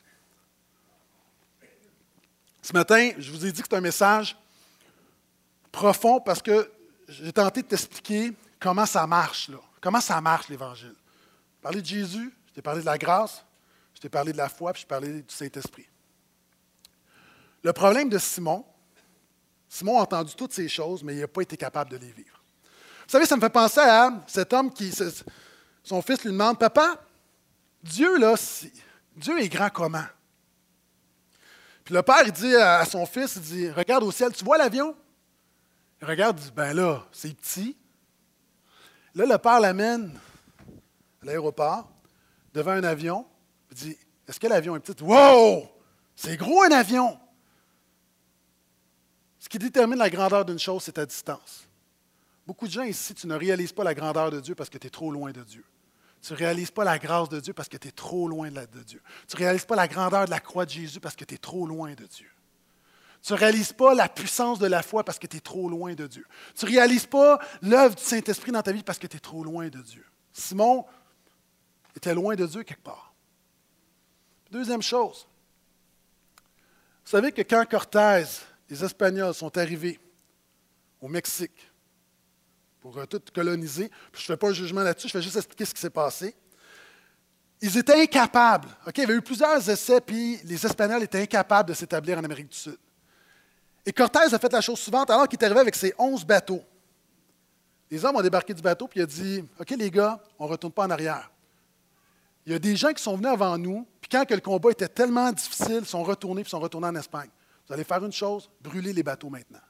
Ce matin, je vous ai dit que c'est un message profond parce que j'ai tenté de t'expliquer comment ça marche, là. Comment ça marche l'Évangile. Je parlé de Jésus, je t'ai parlé de la grâce, je t'ai parlé de la foi, puis je t'ai parlé du Saint-Esprit. Le problème de Simon, Simon a entendu toutes ces choses, mais il n'a pas été capable de les vivre. Vous savez, ça me fait penser à cet homme qui, son fils lui demande, Papa, Dieu, là, Dieu est grand comment? Puis le père, il dit à son fils, il dit, regarde au ciel, tu vois l'avion? Il regarde, il dit, ben là, c'est petit. Là, le père l'amène à l'aéroport, devant un avion, il dit, est-ce que l'avion est petit? Wow! C'est gros un avion! Ce qui détermine la grandeur d'une chose, c'est ta distance. Beaucoup de gens ici, tu ne réalises pas la grandeur de Dieu parce que tu es trop loin de Dieu. Tu ne réalises pas la grâce de Dieu parce que tu es trop loin de, Dieu. Tu ne réalises pas la grandeur de la croix de Jésus parce que tu es trop loin de Dieu. Tu ne réalises pas la puissance de la foi parce que tu es trop loin de Dieu. Tu ne réalises pas l'œuvre du Saint-Esprit dans ta vie parce que tu es trop loin de Dieu. Simon était loin de Dieu quelque part. Deuxième chose, vous savez que quand Cortés, les Espagnols sont arrivés au Mexique, pour euh, tout coloniser. je ne fais pas un jugement là-dessus, je fais juste expliquer ce qui s'est passé. Ils étaient incapables. il y avait eu plusieurs essais, puis les Espagnols étaient incapables de s'établir en Amérique du Sud. Et Cortés a fait la chose suivante alors qu'il est arrivé avec ses onze bateaux. Les hommes ont débarqué du bateau, puis il a dit OK, les gars, on ne retourne pas en arrière. Il y a des gens qui sont venus avant nous, puis quand le combat était tellement difficile, ils sont retournés, puis sont retournés en Espagne. Vous allez faire une chose brûler les bateaux maintenant.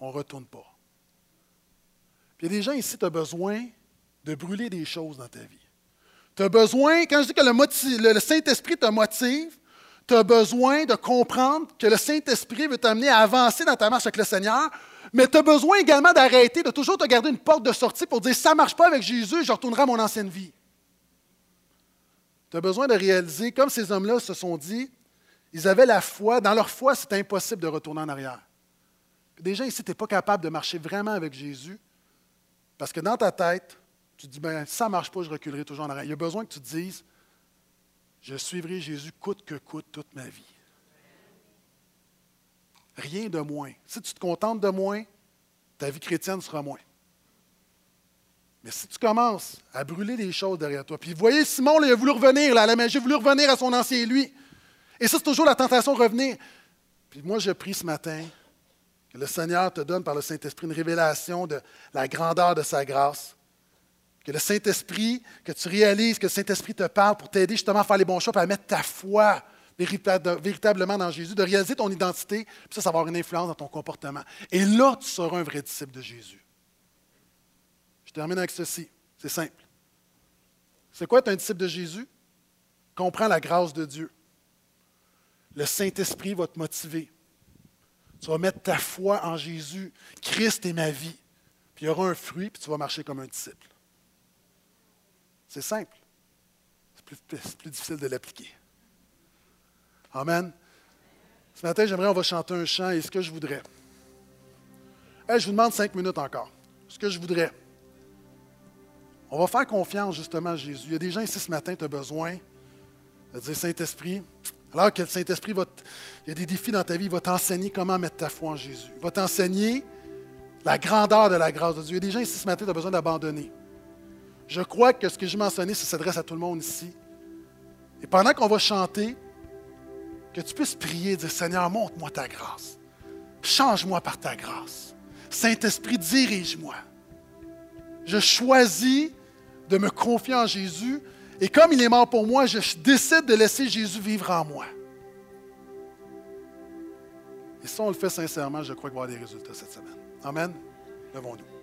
On ne retourne pas. Puis il y a des gens ici, tu as besoin de brûler des choses dans ta vie. Tu as besoin, quand je dis que le, Saint-Esprit te motive, tu as besoin de comprendre que le Saint-Esprit veut t'amener à avancer dans ta marche avec le Seigneur, mais tu as besoin également d'arrêter, de toujours te garder une porte de sortie pour dire ça ne marche pas avec Jésus, je retournerai à mon ancienne vie. Tu as besoin de réaliser, comme ces hommes-là se sont dit, ils avaient la foi, dans leur foi, c'est impossible de retourner en arrière. Déjà ici, tu n'es pas capable de marcher vraiment avec Jésus, parce que dans ta tête, tu te dis, ben, ça ne marche pas, je reculerai toujours en arrière. Il y a besoin que tu te dises, je suivrai Jésus coûte que coûte toute ma vie. Rien de moins. Si tu te contentes de moins, ta vie chrétienne sera moins. Mais si tu commences à brûler des choses derrière toi, puis vous voyez, Simon, il a voulu revenir là, à la magie, il a voulu revenir à son ancien lui. Et ça, c'est toujours la tentation de revenir. Puis moi, je prie ce matin, que le Seigneur te donne par le Saint-Esprit une révélation de la grandeur de sa grâce, que le Saint-Esprit, que tu réalises que le Saint-Esprit te parle pour t'aider justement à faire les bons choix, à mettre ta foi véritablement dans Jésus, de réaliser ton identité, puis ça, ça va avoir une influence dans ton comportement. Et là, tu seras un vrai disciple de Jésus. Je termine avec ceci. C'est simple. C'est quoi être un disciple de Jésus? Comprends la grâce de Dieu. Le Saint-Esprit va te motiver. Tu vas mettre ta foi en Jésus. Christ est ma vie. Puis il y aura un fruit, puis tu vas marcher comme un disciple. C'est simple. C'est plus, difficile de l'appliquer. Amen. Ce matin, j'aimerais, on va chanter un chant, et ce que je voudrais. je vous demande cinq minutes encore. Ce que je voudrais. On va faire confiance justement à Jésus. Il y a des gens ici ce matin, tu as besoin de dire Saint-Esprit, alors que le Saint-Esprit va. il y a des défis dans ta vie, il va t'enseigner comment mettre ta foi en Jésus. Il va t'enseigner la grandeur de la grâce de Dieu. Il y a des gens ici ce matin, tu as besoin d'abandonner. Je crois que ce que je mentionné, ça s'adresse à tout le monde ici. Et pendant qu'on va chanter, que tu puisses prier, dire Seigneur, montre-moi ta grâce. Change-moi par ta grâce. Saint-Esprit, dirige-moi. Je choisis de me confier en Jésus et comme il est mort pour moi, je décide de laisser Jésus vivre en moi. Et si on le fait sincèrement, je crois qu'il va y avoir des résultats cette semaine. Amen. Levons-nous.